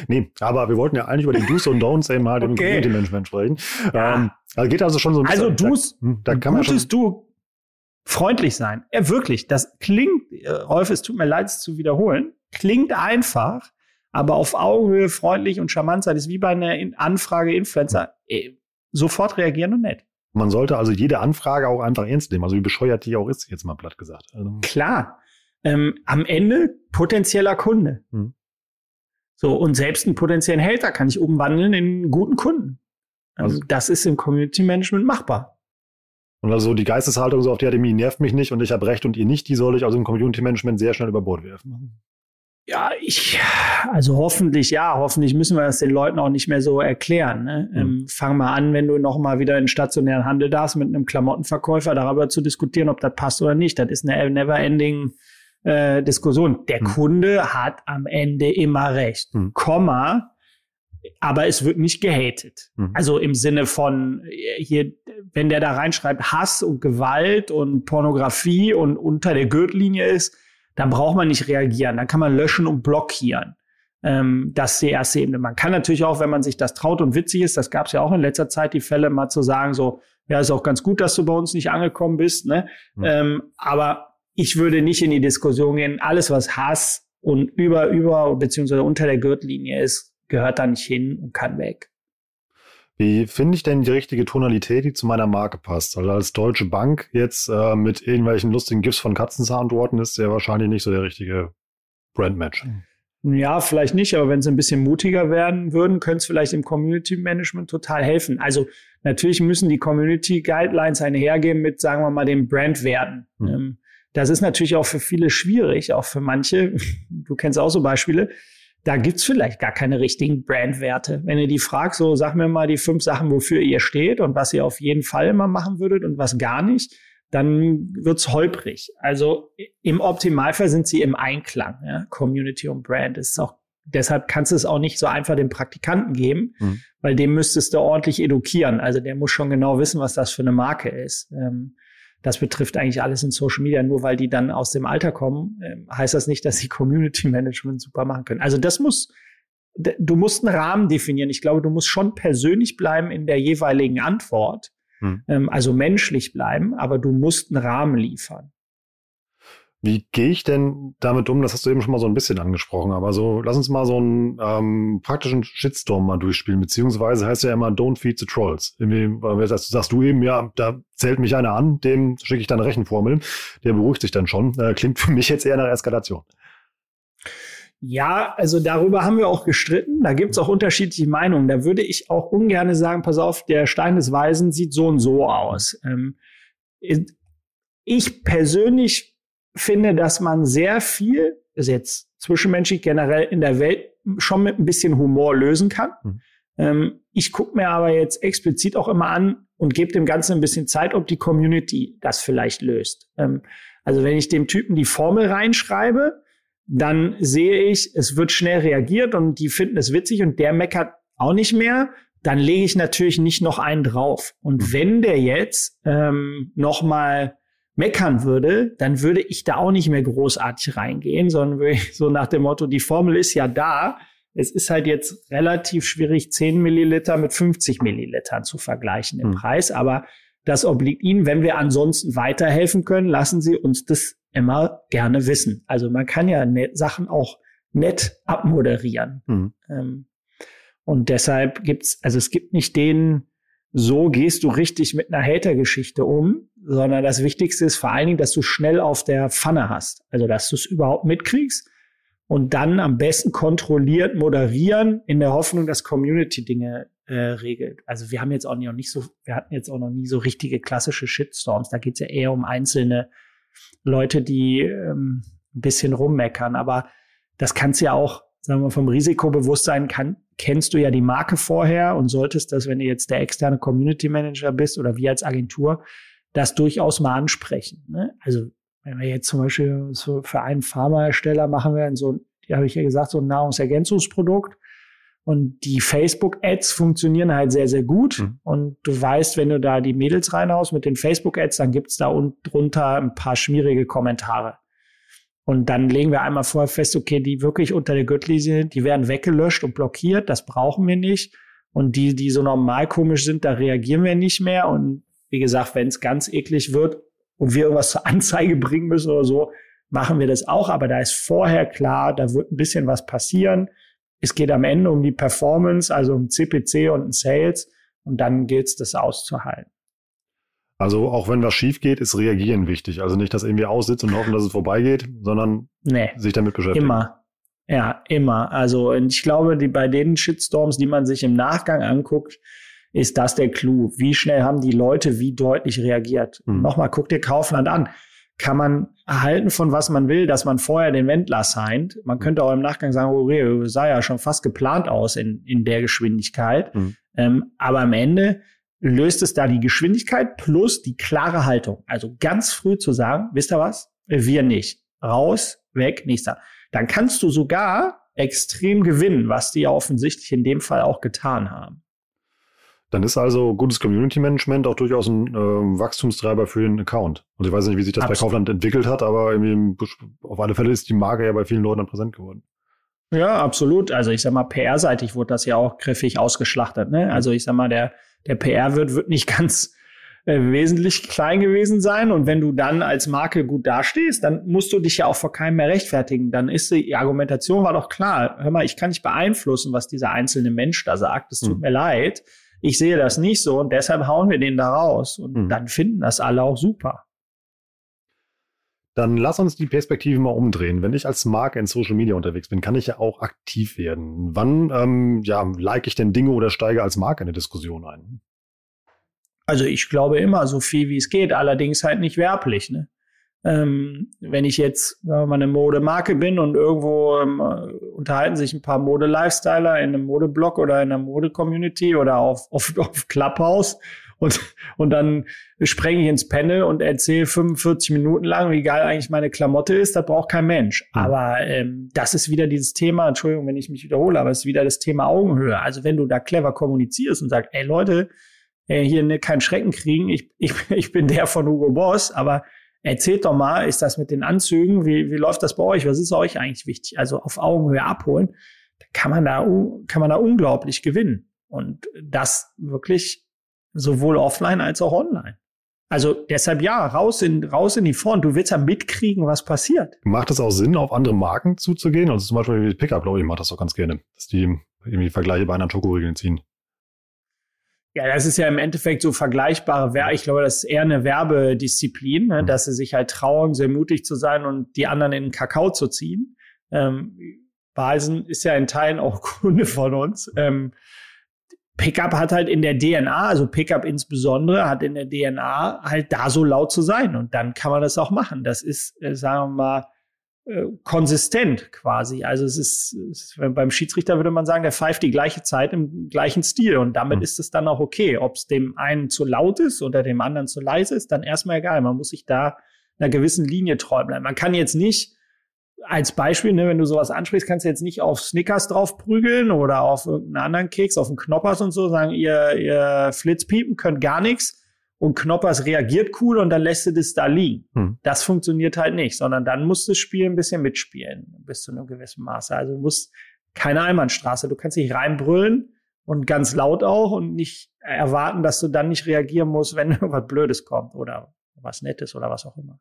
Speaker 2: Nee, aber wir wollten ja eigentlich über die Do's und Don'ts eben mal okay. dem Community Management sprechen. Ja. Ähm, also geht also schon so ein
Speaker 3: bisschen. Also Do's, hm, da, kann man schon du freundlich sein. Ja, wirklich. Das klingt, äh, Rolf, es tut mir leid, es zu wiederholen. Klingt einfach, aber auf Augenhöhe freundlich und charmant sein ist wie bei einer Anfrage Influencer. Hm. Sofort reagieren und nett.
Speaker 2: Man sollte also jede Anfrage auch einfach ernst nehmen, also wie bescheuert die auch ist, jetzt mal platt gesagt. Also.
Speaker 3: Klar. Ähm, am Ende potenzieller Kunde. Hm. So, und selbst einen potenziellen Hater kann ich umwandeln in einen guten Kunden. Also, also das ist im Community Management machbar.
Speaker 2: Und also die Geisteshaltung so auf die Akademie nervt mich nicht und ich habe recht und ihr nicht, die soll ich also im Community Management sehr schnell über Bord werfen.
Speaker 3: Ja, ich, also hoffentlich, ja, hoffentlich müssen wir das den Leuten auch nicht mehr so erklären. Ne? Mhm. Ähm, fang mal an, wenn du noch mal wieder in stationären Handel darfst, mit einem Klamottenverkäufer darüber zu diskutieren, ob das passt oder nicht. Das ist eine never-ending äh, Diskussion. Der hm. Kunde hat am Ende immer recht. Hm. Komma, aber es wird nicht gehatet. Mhm. Also im Sinne von äh, hier, wenn der da reinschreibt Hass und Gewalt und Pornografie und unter der Gürtellinie ist, dann braucht man nicht reagieren. Dann kann man löschen und blockieren. Ähm, das ist die erste Ebene. Man kann natürlich auch, wenn man sich das traut und witzig ist, das gab es ja auch in letzter Zeit, die Fälle mal zu sagen, so, ja, ist auch ganz gut, dass du bei uns nicht angekommen bist. Ne? Mhm. Ähm, aber ich würde nicht in die Diskussion gehen, alles was Hass und über, über, beziehungsweise unter der Gürtellinie ist, gehört da nicht hin und kann weg.
Speaker 2: Wie finde ich denn die richtige Tonalität, die zu meiner Marke passt? Also als Deutsche Bank jetzt äh, mit irgendwelchen lustigen GIFs von Katzenzahn ist ja wahrscheinlich nicht so der richtige Brandmatch.
Speaker 3: Ja, vielleicht nicht, aber wenn sie ein bisschen mutiger werden würden, könnte es vielleicht im Community Management total helfen. Also natürlich müssen die Community Guidelines einhergehen mit, sagen wir mal, den Brandwerten. Hm. Ähm, das ist natürlich auch für viele schwierig, auch für manche. Du kennst auch so Beispiele. Da gibt's vielleicht gar keine richtigen Brandwerte. Wenn ihr die fragt, so sag mir mal die fünf Sachen, wofür ihr steht und was ihr auf jeden Fall immer machen würdet und was gar nicht, dann wird's holprig. Also im Optimalfall sind sie im Einklang. Ja? Community und Brand ist auch deshalb kannst du es auch nicht so einfach dem Praktikanten geben, mhm. weil dem müsstest du ordentlich edukieren. Also der muss schon genau wissen, was das für eine Marke ist. Ähm, das betrifft eigentlich alles in Social Media. Nur weil die dann aus dem Alter kommen, äh, heißt das nicht, dass sie <laughs> Community Management super machen können. Also das muss, du musst einen Rahmen definieren. Ich glaube, du musst schon persönlich bleiben in der jeweiligen Antwort. Hm. Ähm, also menschlich bleiben, aber du musst einen Rahmen liefern.
Speaker 2: Wie gehe ich denn damit um? Das hast du eben schon mal so ein bisschen angesprochen, aber so, lass uns mal so einen ähm, praktischen Shitstorm mal durchspielen, beziehungsweise heißt ja immer Don't feed the trolls. Irgendwie, das sagst du eben, ja, da zählt mich einer an, dem schicke ich dann eine Rechenformel, der beruhigt sich dann schon. Äh, klingt für mich jetzt eher nach Eskalation.
Speaker 3: Ja, also darüber haben wir auch gestritten. Da gibt's auch unterschiedliche Meinungen. Da würde ich auch ungern sagen, pass auf, der Stein des Weisen sieht so und so aus. Ähm, ich persönlich finde, dass man sehr viel, ist jetzt zwischenmenschlich generell in der Welt schon mit ein bisschen Humor lösen kann. Mhm. Ähm, ich gucke mir aber jetzt explizit auch immer an und gebe dem Ganzen ein bisschen Zeit, ob die Community das vielleicht löst. Ähm, also wenn ich dem Typen die Formel reinschreibe, dann sehe ich, es wird schnell reagiert und die finden es witzig und der meckert auch nicht mehr, dann lege ich natürlich nicht noch einen drauf. Und mhm. wenn der jetzt ähm, noch mal meckern würde, dann würde ich da auch nicht mehr großartig reingehen, sondern würde ich so nach dem Motto, die Formel ist ja da. Es ist halt jetzt relativ schwierig, 10 Milliliter mit 50 Millilitern zu vergleichen im mhm. Preis, aber das obliegt Ihnen. Wenn wir ansonsten weiterhelfen können, lassen Sie uns das immer gerne wissen. Also man kann ja net, Sachen auch nett abmoderieren. Mhm. Ähm, und deshalb gibt's, also es gibt nicht den, so gehst du richtig mit einer Hater-Geschichte um, sondern das Wichtigste ist vor allen Dingen, dass du schnell auf der Pfanne hast. Also, dass du es überhaupt mitkriegst und dann am besten kontrolliert moderieren in der Hoffnung, dass Community Dinge äh, regelt. Also wir haben jetzt auch noch nicht so, wir hatten jetzt auch noch nie so richtige klassische Shitstorms. Da geht's ja eher um einzelne Leute, die ähm, ein bisschen rummeckern. Aber das kannst ja auch, sagen wir, vom Risikobewusstsein kann, kennst du ja die Marke vorher und solltest das, wenn du jetzt der externe Community Manager bist oder wir als Agentur, das durchaus mal ansprechen. Ne? Also wenn wir jetzt zum Beispiel so für einen Pharmahersteller machen wir so, die habe ich ja gesagt, so ein Nahrungsergänzungsprodukt. Und die Facebook-Ads funktionieren halt sehr, sehr gut. Mhm. Und du weißt, wenn du da die Mädels reinhaust mit den Facebook-Ads, dann gibt's da unten drunter ein paar schmierige Kommentare. Und dann legen wir einmal vorher fest, okay, die wirklich unter der Gürtellinie, die werden weggelöscht und blockiert, das brauchen wir nicht. Und die, die so normal komisch sind, da reagieren wir nicht mehr. Und wie gesagt, wenn es ganz eklig wird und wir irgendwas zur Anzeige bringen müssen oder so, machen wir das auch. Aber da ist vorher klar, da wird ein bisschen was passieren es geht am Ende um die Performance, also um CPC und um Sales. Und dann gilt es, das auszuhalten.
Speaker 2: Also auch wenn was schief geht, ist Reagieren wichtig. Also nicht, dass irgendwie aussitzt und hoffen, dass es vorbeigeht, sondern nee, sich damit beschäftigen.
Speaker 3: Immer. Ja, immer. Also ich glaube, die, bei den Shitstorms, die man sich im Nachgang anguckt, ist das der Clou. Wie schnell haben die Leute wie deutlich reagiert? Mhm. Nochmal, guck dir Kaufland an kann man erhalten von was man will, dass man vorher den Wendler signed. Man könnte auch im Nachgang sagen, okay, sah ja schon fast geplant aus in, in der Geschwindigkeit. Mhm. Ähm, aber am Ende löst es da die Geschwindigkeit plus die klare Haltung. Also ganz früh zu sagen, wisst ihr was? Wir nicht. Raus, weg, nächster. Dann kannst du sogar extrem gewinnen, was die ja offensichtlich in dem Fall auch getan haben.
Speaker 2: Dann ist also gutes Community Management auch durchaus ein äh, Wachstumstreiber für den Account. Und ich weiß nicht, wie sich das Absolut. bei Kaufland entwickelt hat, aber auf alle Fälle ist die Marke ja bei vielen Leuten präsent geworden.
Speaker 3: Ja, absolut. Also ich sag mal, PR-seitig wurde das ja auch griffig ausgeschlachtet. Ne? Also ich sag mal, der, der PR-Wirt wird nicht <laughs> ganz äh, wesentlich klein gewesen sein. Und wenn du dann als Marke gut dastehst, dann musst du dich ja auch vor keinem mehr rechtfertigen. Dann ist die Argumentation war doch klar. Hör mal, ich kann nicht beeinflussen, was dieser einzelne Mensch da sagt. Es tut hm. mir leid ich sehe das nicht so und deshalb hauen wir den da raus. Und mhm. dann finden das alle auch super.
Speaker 2: Dann lass uns die Perspektive mal umdrehen. Wenn ich als Marke in Social Media unterwegs bin, kann ich ja auch aktiv werden. Wann ähm, ja, like ich denn Dinge oder steige als Marke eine Diskussion ein?
Speaker 3: Also ich glaube immer so viel wie es geht, allerdings halt nicht werblich. Ne? Ähm, wenn ich jetzt sagen mal, eine Modemarke bin und irgendwo ähm, unterhalten sich ein paar Mode-Lifestyler in einem Modeblog oder in einer Mode-Community oder auf, <laughs> auf, auf Clubhouse und, und dann sprenge ich ins Panel und erzähle 45 Minuten lang, wie geil eigentlich meine Klamotte ist, das braucht kein Mensch. Mhm. Aber ähm, das ist wieder dieses Thema, Entschuldigung, wenn ich mich wiederhole, aber es ist wieder das Thema Augenhöhe. Also wenn du da clever kommunizierst und sagst, ey Leute, äh, hier ne, keinen Schrecken kriegen, ich, ich, <laughs> ich bin der von Hugo Boss, aber Erzählt doch mal, ist das mit den Anzügen? Wie, wie läuft das bei euch? Was ist euch eigentlich wichtig? Also auf Augenhöhe abholen, kann man da, kann man da unglaublich gewinnen. Und das wirklich sowohl offline als auch online. Also deshalb ja, raus in, raus in die Front. Du willst ja mitkriegen, was passiert.
Speaker 2: Macht es auch Sinn, auf andere Marken zuzugehen? Also zum Beispiel Pickup, glaube ich, macht das auch ganz gerne, dass die irgendwie Vergleiche bei anderen Schokoriegeln ziehen.
Speaker 3: Ja, das ist ja im Endeffekt so vergleichbare Werbe. Ich glaube, das ist eher eine Werbedisziplin, ne? Mhm. dass sie sich halt trauen, sehr mutig zu sein und die anderen in den Kakao zu ziehen. Ähm, Balsen ist ja in Teilen auch <laughs> Kunde von uns. Ähm, Pickup hat halt in der DNA, also Pickup insbesondere, hat in der DNA halt da so laut zu sein. Und dann kann man das auch machen. Das ist, äh, sagen wir mal, äh, konsistent quasi. Also es ist, es ist, beim Schiedsrichter würde man sagen, der pfeift die gleiche Zeit im gleichen Stil und damit mhm. ist es dann auch okay. Ob es dem einen zu laut ist oder dem anderen zu leise ist, dann erstmal egal. Man muss sich da einer gewissen Linie treu bleiben. Man kann jetzt nicht als Beispiel, ne, wenn du sowas ansprichst, kannst du jetzt nicht auf Snickers drauf prügeln oder auf irgendeinen anderen Keks, auf den Knoppers und so, sagen, ihr, ihr Flitzpiepen könnt gar nichts und Knoppers reagiert cool und dann lässt du das da liegen. Hm. Das funktioniert halt nicht, sondern dann musst du das Spiel ein bisschen mitspielen, bis zu einem gewissen Maße. Also du musst keine Einbahnstraße, du kannst nicht reinbrüllen und ganz laut auch und nicht erwarten, dass du dann nicht reagieren musst, wenn <laughs> irgendwas Blödes kommt oder was Nettes oder was auch immer.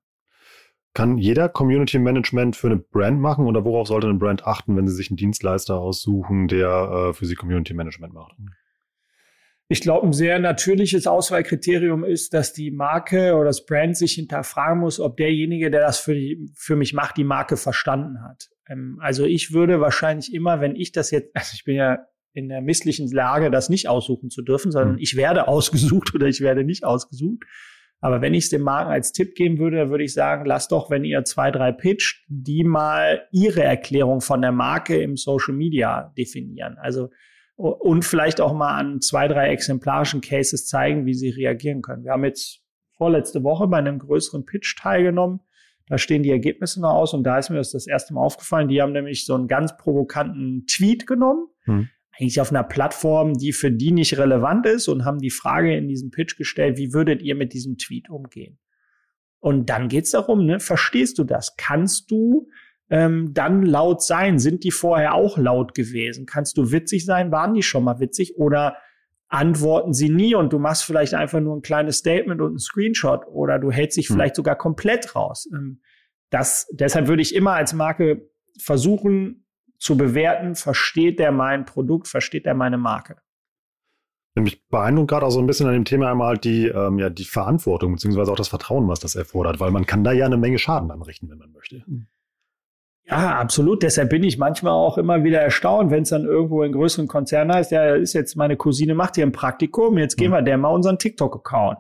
Speaker 2: Kann jeder Community Management für eine Brand machen oder worauf sollte eine Brand achten, wenn sie sich einen Dienstleister aussuchen, der äh, für sie Community Management macht?
Speaker 3: Ich glaube, ein sehr natürliches Auswahlkriterium ist, dass die Marke oder das Brand sich hinterfragen muss, ob derjenige, der das für, die, für mich macht, die Marke verstanden hat. Ähm, also ich würde wahrscheinlich immer, wenn ich das jetzt, also ich bin ja in der misslichen Lage, das nicht aussuchen zu dürfen, sondern hm. ich werde <laughs> ausgesucht oder ich werde nicht ausgesucht. Aber wenn ich es dem Marken als Tipp geben würde, würde ich sagen, lasst doch, wenn ihr zwei, drei pitcht, die mal ihre Erklärung von der Marke im Social Media definieren. Also und vielleicht auch mal an zwei, drei exemplarischen Cases zeigen, wie sie reagieren können. Wir haben jetzt vorletzte Woche bei einem größeren Pitch teilgenommen. Da stehen die Ergebnisse noch aus und da ist mir das das erste Mal aufgefallen. Die haben nämlich so einen ganz provokanten Tweet genommen. Hm eigentlich auf einer Plattform, die für die nicht relevant ist und haben die Frage in diesem Pitch gestellt, wie würdet ihr mit diesem Tweet umgehen? Und dann geht's darum, ne, verstehst du das? Kannst du ähm, dann laut sein? Sind die vorher auch laut gewesen? Kannst du witzig sein? Waren die schon mal witzig? Oder antworten sie nie und du machst vielleicht einfach nur ein kleines Statement und ein Screenshot oder du hältst dich hm. vielleicht sogar komplett raus. Ähm, das, deshalb würde ich immer als Marke versuchen, zu bewerten, versteht der mein Produkt, versteht der meine Marke.
Speaker 2: Mich beeindruckt gerade auch so ein bisschen an dem Thema einmal halt die, ähm, ja, die Verantwortung beziehungsweise auch das Vertrauen, was das erfordert, weil man kann da ja eine Menge Schaden anrichten, wenn man möchte. Hm.
Speaker 3: Ja, absolut. Deshalb bin ich manchmal auch immer wieder erstaunt, wenn es dann irgendwo in größeren Konzernen heißt, ja, ist jetzt meine Cousine macht hier ein Praktikum, jetzt gehen hm. wir der mal unseren TikTok-Account.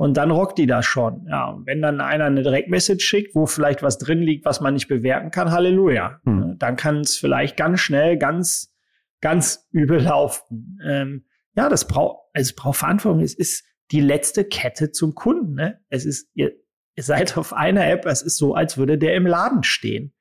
Speaker 3: Und dann rockt die das schon. Ja, und wenn dann einer eine Direktmessage schickt, wo vielleicht was drin liegt, was man nicht bewerten kann, Halleluja. Hm. Dann kann es vielleicht ganz schnell, ganz, ganz übel laufen. Ähm, ja, das braucht, also es braucht Verantwortung. Es ist die letzte Kette zum Kunden. Ne? Es ist, ihr, ihr seid auf einer App, es ist so, als würde der im Laden stehen.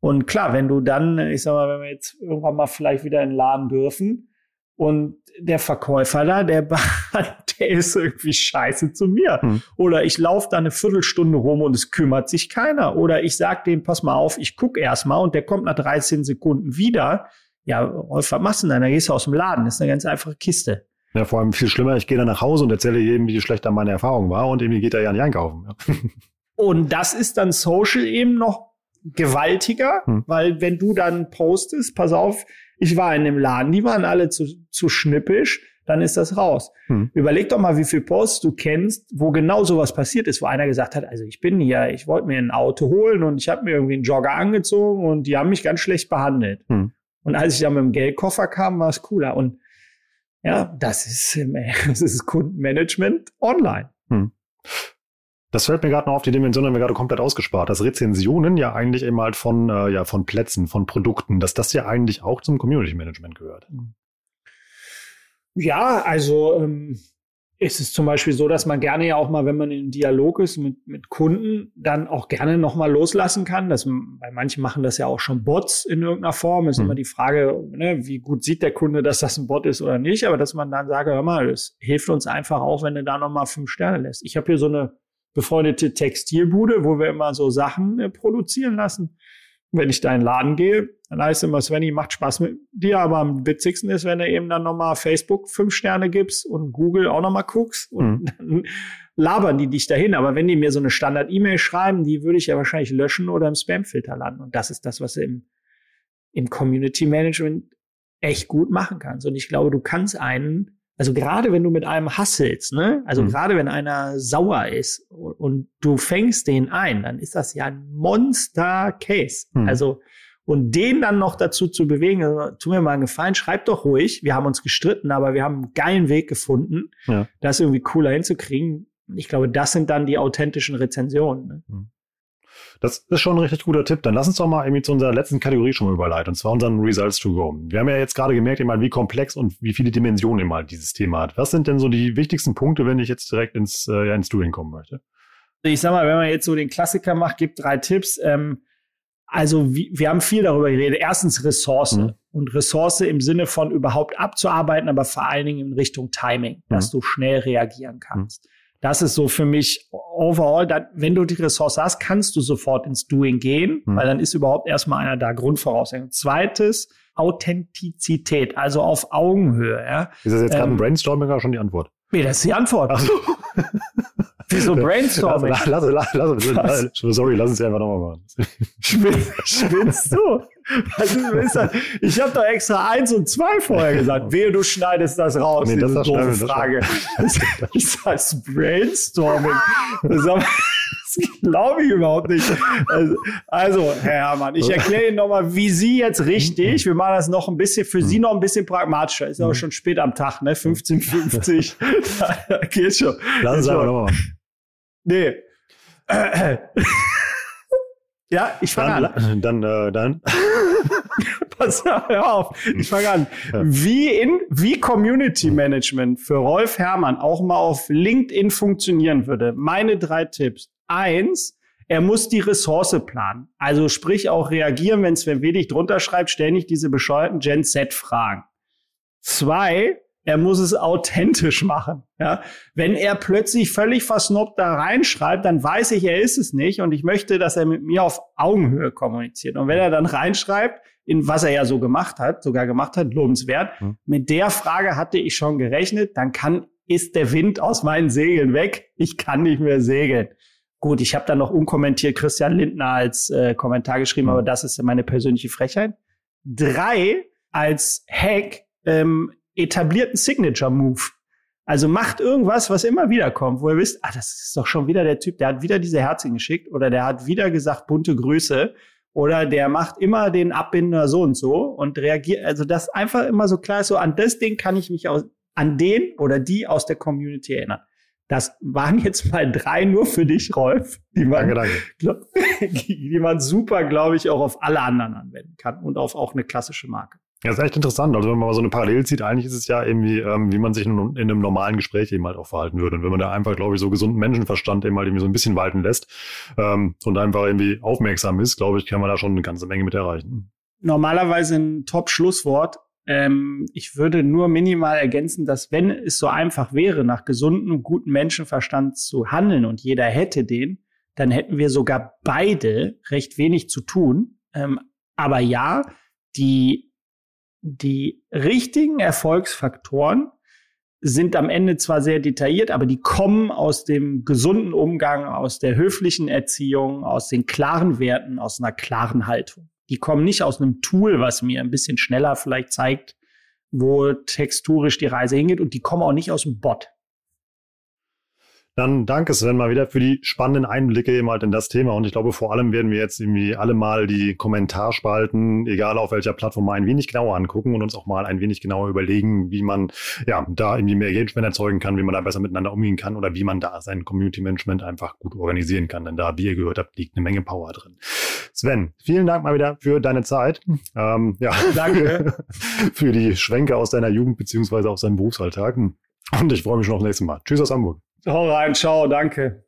Speaker 3: Und klar, wenn du dann, ich sag mal, wenn wir jetzt irgendwann mal vielleicht wieder in den Laden dürfen, und der Verkäufer da, der, <laughs> der ist irgendwie scheiße zu mir. Hm. Oder ich laufe da eine Viertelstunde rum und es kümmert sich keiner. Oder ich sag dem, pass mal auf, ich guck erst mal und der kommt nach 13 Sekunden wieder. Ja, Rolf, was machst du denn? Dann gehst du aus dem Laden. Das ist eine ganz einfache Kiste.
Speaker 2: Ja, vor allem viel schlimmer, ich gehe dann nach Hause und erzähle jedem, wie schlecht dann meine Erfahrung war und irgendwie geht er ja nicht einkaufen. Ja. <laughs>
Speaker 3: Und das ist dann Social eben noch gewaltiger, hm. weil wenn du dann postest, pass auf, ich war in dem Laden, die waren alle zu, zu schnippisch, dann ist das raus. Hm. Überleg doch mal, wie viel Posts du kennst, wo genau sowas passiert ist, wo einer gesagt hat, also ich bin hier, ich wollte mir ein Auto holen und ich habe mir irgendwie einen Jogger angezogen und die haben mich ganz schlecht behandelt. Hm. Und als ich dann mit dem Geldkoffer kam, war es cooler. Und ja, das ist, <laughs> das ist Kundenmanagement online. Hm.
Speaker 2: Das fällt mir gerade noch auf, die Dimension haben wir gerade komplett ausgespart. Dass Rezensionen ja eigentlich eben halt von, äh, ja, von Plätzen, von Produkten, dass das ja eigentlich auch zum Community Management gehört.
Speaker 3: Ja, also ähm, ist es zum Beispiel so, dass man gerne ja auch mal, wenn man in Dialog ist mit, mit Kunden, dann auch gerne nochmal loslassen kann. Das, bei manchen machen das ja auch schon Bots in irgendeiner Form. Ist mhm. immer die Frage, ne, wie gut sieht der Kunde, dass das ein Bot ist oder nicht. Aber dass man dann sagt, hör mal, es hilft uns einfach auch, wenn du da nochmal fünf Sterne lässt. Ich habe hier so eine befreundete Textilbude, wo wir immer so Sachen äh, produzieren lassen. Wenn ich da in den Laden gehe, dann heißt es immer, Svenny, macht Spaß mit dir, aber am witzigsten ist, wenn du eben dann nochmal Facebook fünf Sterne gibst und Google auch nochmal guckst und mhm. dann labern die dich dahin. Aber wenn die mir so eine Standard-E-Mail schreiben, die würde ich ja wahrscheinlich löschen oder im Spam-Filter landen. Und das ist das, was du im, im Community Management echt gut machen kannst. Und ich glaube, du kannst einen also gerade wenn du mit einem hasselst, ne? Also mhm. gerade wenn einer sauer ist und, du fängst den ein, dann ist das ja ein Monster-Case. Mhm. Also Und den dann noch dazu zu bewegen, also, tu mir mal einen Gefallen, schreib doch ruhig. Wir haben uns gestritten, aber wir haben einen geilen Weg gefunden, ja. das irgendwie cooler hinzukriegen. Ich glaube, das sind dann die authentischen Rezensionen. Ne? Mhm.
Speaker 2: Das ist schon ein richtig guter Tipp. Dann lass uns doch mal irgendwie zu unserer letzten Kategorie schon mal überleiten, und zwar unseren Results to go. Wir haben ja jetzt gerade gemerkt, immer, wie komplex und wie viele Dimensionen immer dieses Thema hat. Was sind denn so die wichtigsten Punkte, wenn ich jetzt direkt ins, äh, ja, ins Doing kommen möchte?
Speaker 3: Ich sag mal, wenn man jetzt so den Klassiker macht, gibt drei Tipps. Ähm, also wie, wir haben viel darüber geredet. Erstens Ressource. Mhm. Und Ressource im Sinne von überhaupt abzuarbeiten, aber vor allen Dingen in Richtung Timing, mhm. dass du schnell reagieren kannst. Mhm. Das ist so für mich overall, that, wenn du die Ressource hast, kannst du sofort ins Doing gehen, mhm. weil dann ist überhaupt erstmal einer da Grundvoraussetzung. Zweites, Authentizität, also auf Augenhöhe. Ja.
Speaker 2: Ist das jetzt gerade ähm, ein Brainstorming oder schon die Antwort?
Speaker 3: Nee, das ist die Antwort. Ach so. <laughs> Wieso Brainstorming?
Speaker 2: Lass, lass, lass, lass, lass, <laughs> sorry, lass uns einfach nochmal machen.
Speaker 3: Spinnst du? Was ist das? Ich habe doch extra eins und zwei vorher gesagt. Wehe, du schneidest das raus. Nee, das ist eine doofe Frage. Das, das heißt Brainstorming. Das, das glaube ich überhaupt nicht. Also, also, Herr Herrmann, ich erkläre Ihnen nochmal, wie Sie jetzt richtig, wir machen das noch ein bisschen, für Sie noch ein bisschen pragmatischer. Ist aber schon spät am Tag, ne? 15.50. geht schon.
Speaker 2: Lass uns aber nochmal.
Speaker 3: Nee. <clears throat> <laughs> Ja, ich fange
Speaker 2: an. <laughs> Dann, äh, dann. <laughs>
Speaker 3: Pass auf, hör auf. Ich fange an. Wie in, wie Community Management für Rolf Herrmann auch mal auf LinkedIn funktionieren würde. Meine drei Tipps. Eins, er muss die Ressource planen. Also sprich auch reagieren, wenn Sven wenig drunter schreibt, stell nicht diese bescheuerten Gen Z-Fragen. Zwei, er muss es authentisch machen. Ja? Wenn er plötzlich völlig versnobbt da reinschreibt, dann weiß ich, er ist es nicht und ich möchte, dass er mit mir auf Augenhöhe kommuniziert. Und wenn er dann reinschreibt, in was er ja so gemacht hat, sogar gemacht hat, lobenswert, mhm. mit der Frage hatte ich schon gerechnet, dann kann, ist der Wind aus meinen Segeln weg. Ich kann nicht mehr segeln. Gut, ich habe dann noch unkommentiert Christian Lindner als äh, Kommentar geschrieben, mhm. aber das ist meine persönliche Frechheit. Drei, als Hack, ähm, etablierten Signature-Move. Also macht irgendwas, was immer wieder kommt, wo ihr wisst, ah, das ist doch schon wieder der Typ, der hat wieder diese Herzen geschickt oder der hat wieder gesagt, bunte Grüße oder der macht immer den Abbinder so und so und reagiert, also das einfach immer so klar ist, so an das Ding kann ich mich aus, an den oder die aus der Community erinnern. Das waren jetzt mal drei nur für dich, Rolf, die man, danke, danke. <laughs> die man super, glaube ich, auch auf alle anderen anwenden kann und auf auch eine klassische Marke.
Speaker 2: Ja, ist echt interessant. Also wenn man mal so eine Parallele zieht, eigentlich ist es ja irgendwie, ähm, wie man sich in, in, einem normalen Gespräch eben halt auch verhalten würde. Und wenn man da einfach, glaube ich, so gesunden Menschenverstand eben halt irgendwie so ein bisschen walten lässt ähm, und einfach irgendwie aufmerksam ist, glaube ich, kann man da schon eine ganze Menge mit erreichen.
Speaker 3: Normalerweise ein Top-Schlusswort. Ähm, ich würde nur minimal ergänzen, dass wenn es so einfach wäre, nach gesundem, guten Menschenverstand zu handeln und jeder hätte den, dann hätten wir sogar beide recht wenig zu tun. Ähm, aber ja, die die richtigen Erfolgsfaktoren sind am Ende zwar sehr detailliert, aber die kommen aus dem gesunden Umgang, aus der höflichen Erziehung, aus den klaren Werten, aus einer klaren Haltung. Die kommen nicht aus einem Tool, was mir ein bisschen schneller vielleicht zeigt, wo texturisch die Reise hingeht und die kommen auch nicht aus dem Bot.
Speaker 2: Dann danke Sven mal wieder für die spannenden Einblicke eben halt in das Thema. Und ich glaube, vor allem werden wir jetzt irgendwie alle mal die Kommentarspalten, egal auf welcher Plattform, mal ein wenig genauer angucken und uns auch mal ein wenig genauer überlegen, wie man ja da irgendwie mehr Engagement erzeugen kann, wie man da besser miteinander umgehen kann oder wie man da sein Community Management einfach gut organisieren kann. Denn da, wie ihr gehört habt, liegt eine Menge Power drin. Sven, vielen Dank mal wieder für deine Zeit. Ähm, ja, danke <laughs> für die Schwenke aus deiner Jugend beziehungsweise aus deinem Berufsalltag. Und ich freue mich schon aufs nächste Mal. Tschüss aus Hamburg.
Speaker 3: Hau rein, ciao, danke.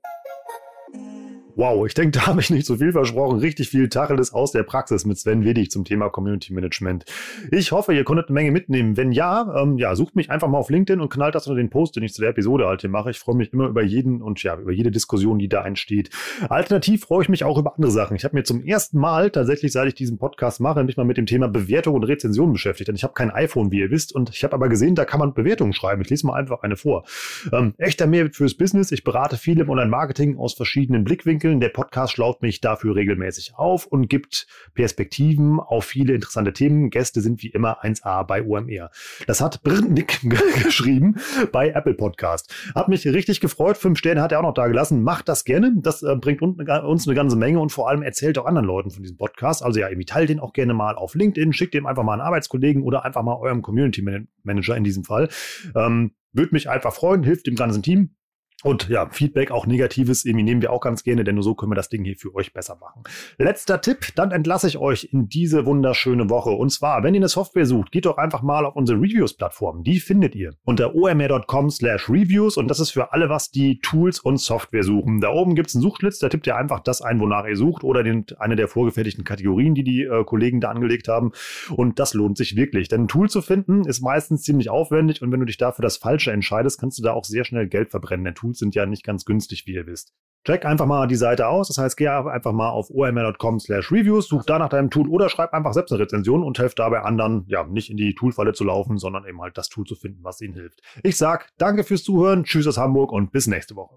Speaker 2: Wow, ich denke, da habe ich nicht so viel versprochen. Richtig viel Tacheles aus der Praxis mit Sven Wedig zum Thema Community Management. Ich hoffe, ihr konntet eine Menge mitnehmen. Wenn ja, ähm, ja, sucht mich einfach mal auf LinkedIn und knallt das unter den Post, den ich zu der Episode halt hier mache. Ich freue mich immer über jeden und ja, über jede Diskussion, die da entsteht. Alternativ freue ich mich auch über andere Sachen. Ich habe mir zum ersten Mal tatsächlich, seit ich diesen Podcast mache, mich mal mit dem Thema Bewertung und Rezension beschäftigt. Denn ich habe kein iPhone, wie ihr wisst, und ich habe aber gesehen, da kann man Bewertungen schreiben. Ich lese mal einfach eine vor. Ähm, echter Mehrwert fürs Business. Ich berate viele im Online-Marketing aus verschiedenen Blickwinkeln Blickwinkeln. Der Podcast schlaucht mich dafür regelmäßig auf und gibt Perspektiven auf viele interessante Themen. Gäste sind wie immer 1A bei OMR. Das hat Nick <laughs> geschrieben bei Apple Podcast. Hat mich richtig gefreut. Fünf Sterne hat er auch noch da gelassen. Macht das gerne. Das äh, bringt uns eine ganze Menge und vor allem erzählt auch anderen Leuten von diesem Podcast. Also ja, irgendwie teilt den auch gerne mal auf LinkedIn, schickt dem einfach mal einen Arbeitskollegen oder einfach mal eurem Community Manager in diesem Fall. Ähm, würde mich einfach freuen, hilft dem ganzen Team. Und ja, Feedback, auch Negatives, irgendwie nehmen wir auch ganz gerne, denn nur so können wir das Ding hier für euch besser machen. Letzter Tipp, dann entlasse ich euch in diese wunderschöne Woche. Und zwar, wenn ihr eine Software sucht, geht doch einfach mal auf unsere Reviews-Plattform. Die findet ihr unter omr.com slash reviews und das ist für alle, was die Tools und Software suchen. Da oben gibt es einen Suchschlitz, da tippt ihr einfach das ein, wonach ihr sucht oder den, eine der vorgefertigten Kategorien, die die äh, Kollegen da angelegt haben. Und das lohnt sich wirklich, denn ein Tool zu finden ist meistens ziemlich aufwendig und wenn du dich dafür das Falsche entscheidest, kannst du da auch sehr schnell Geld verbrennen. Denn Tools sind ja nicht ganz günstig, wie ihr wisst. Check einfach mal die Seite aus. Das heißt, geh einfach mal auf omr.com slash reviews, such da nach deinem Tool oder schreib einfach selbst eine Rezension und helft dabei anderen, ja, nicht in die Toolfalle zu laufen, sondern eben halt das Tool zu finden, was ihnen hilft. Ich sag danke fürs Zuhören, tschüss aus Hamburg und bis nächste Woche.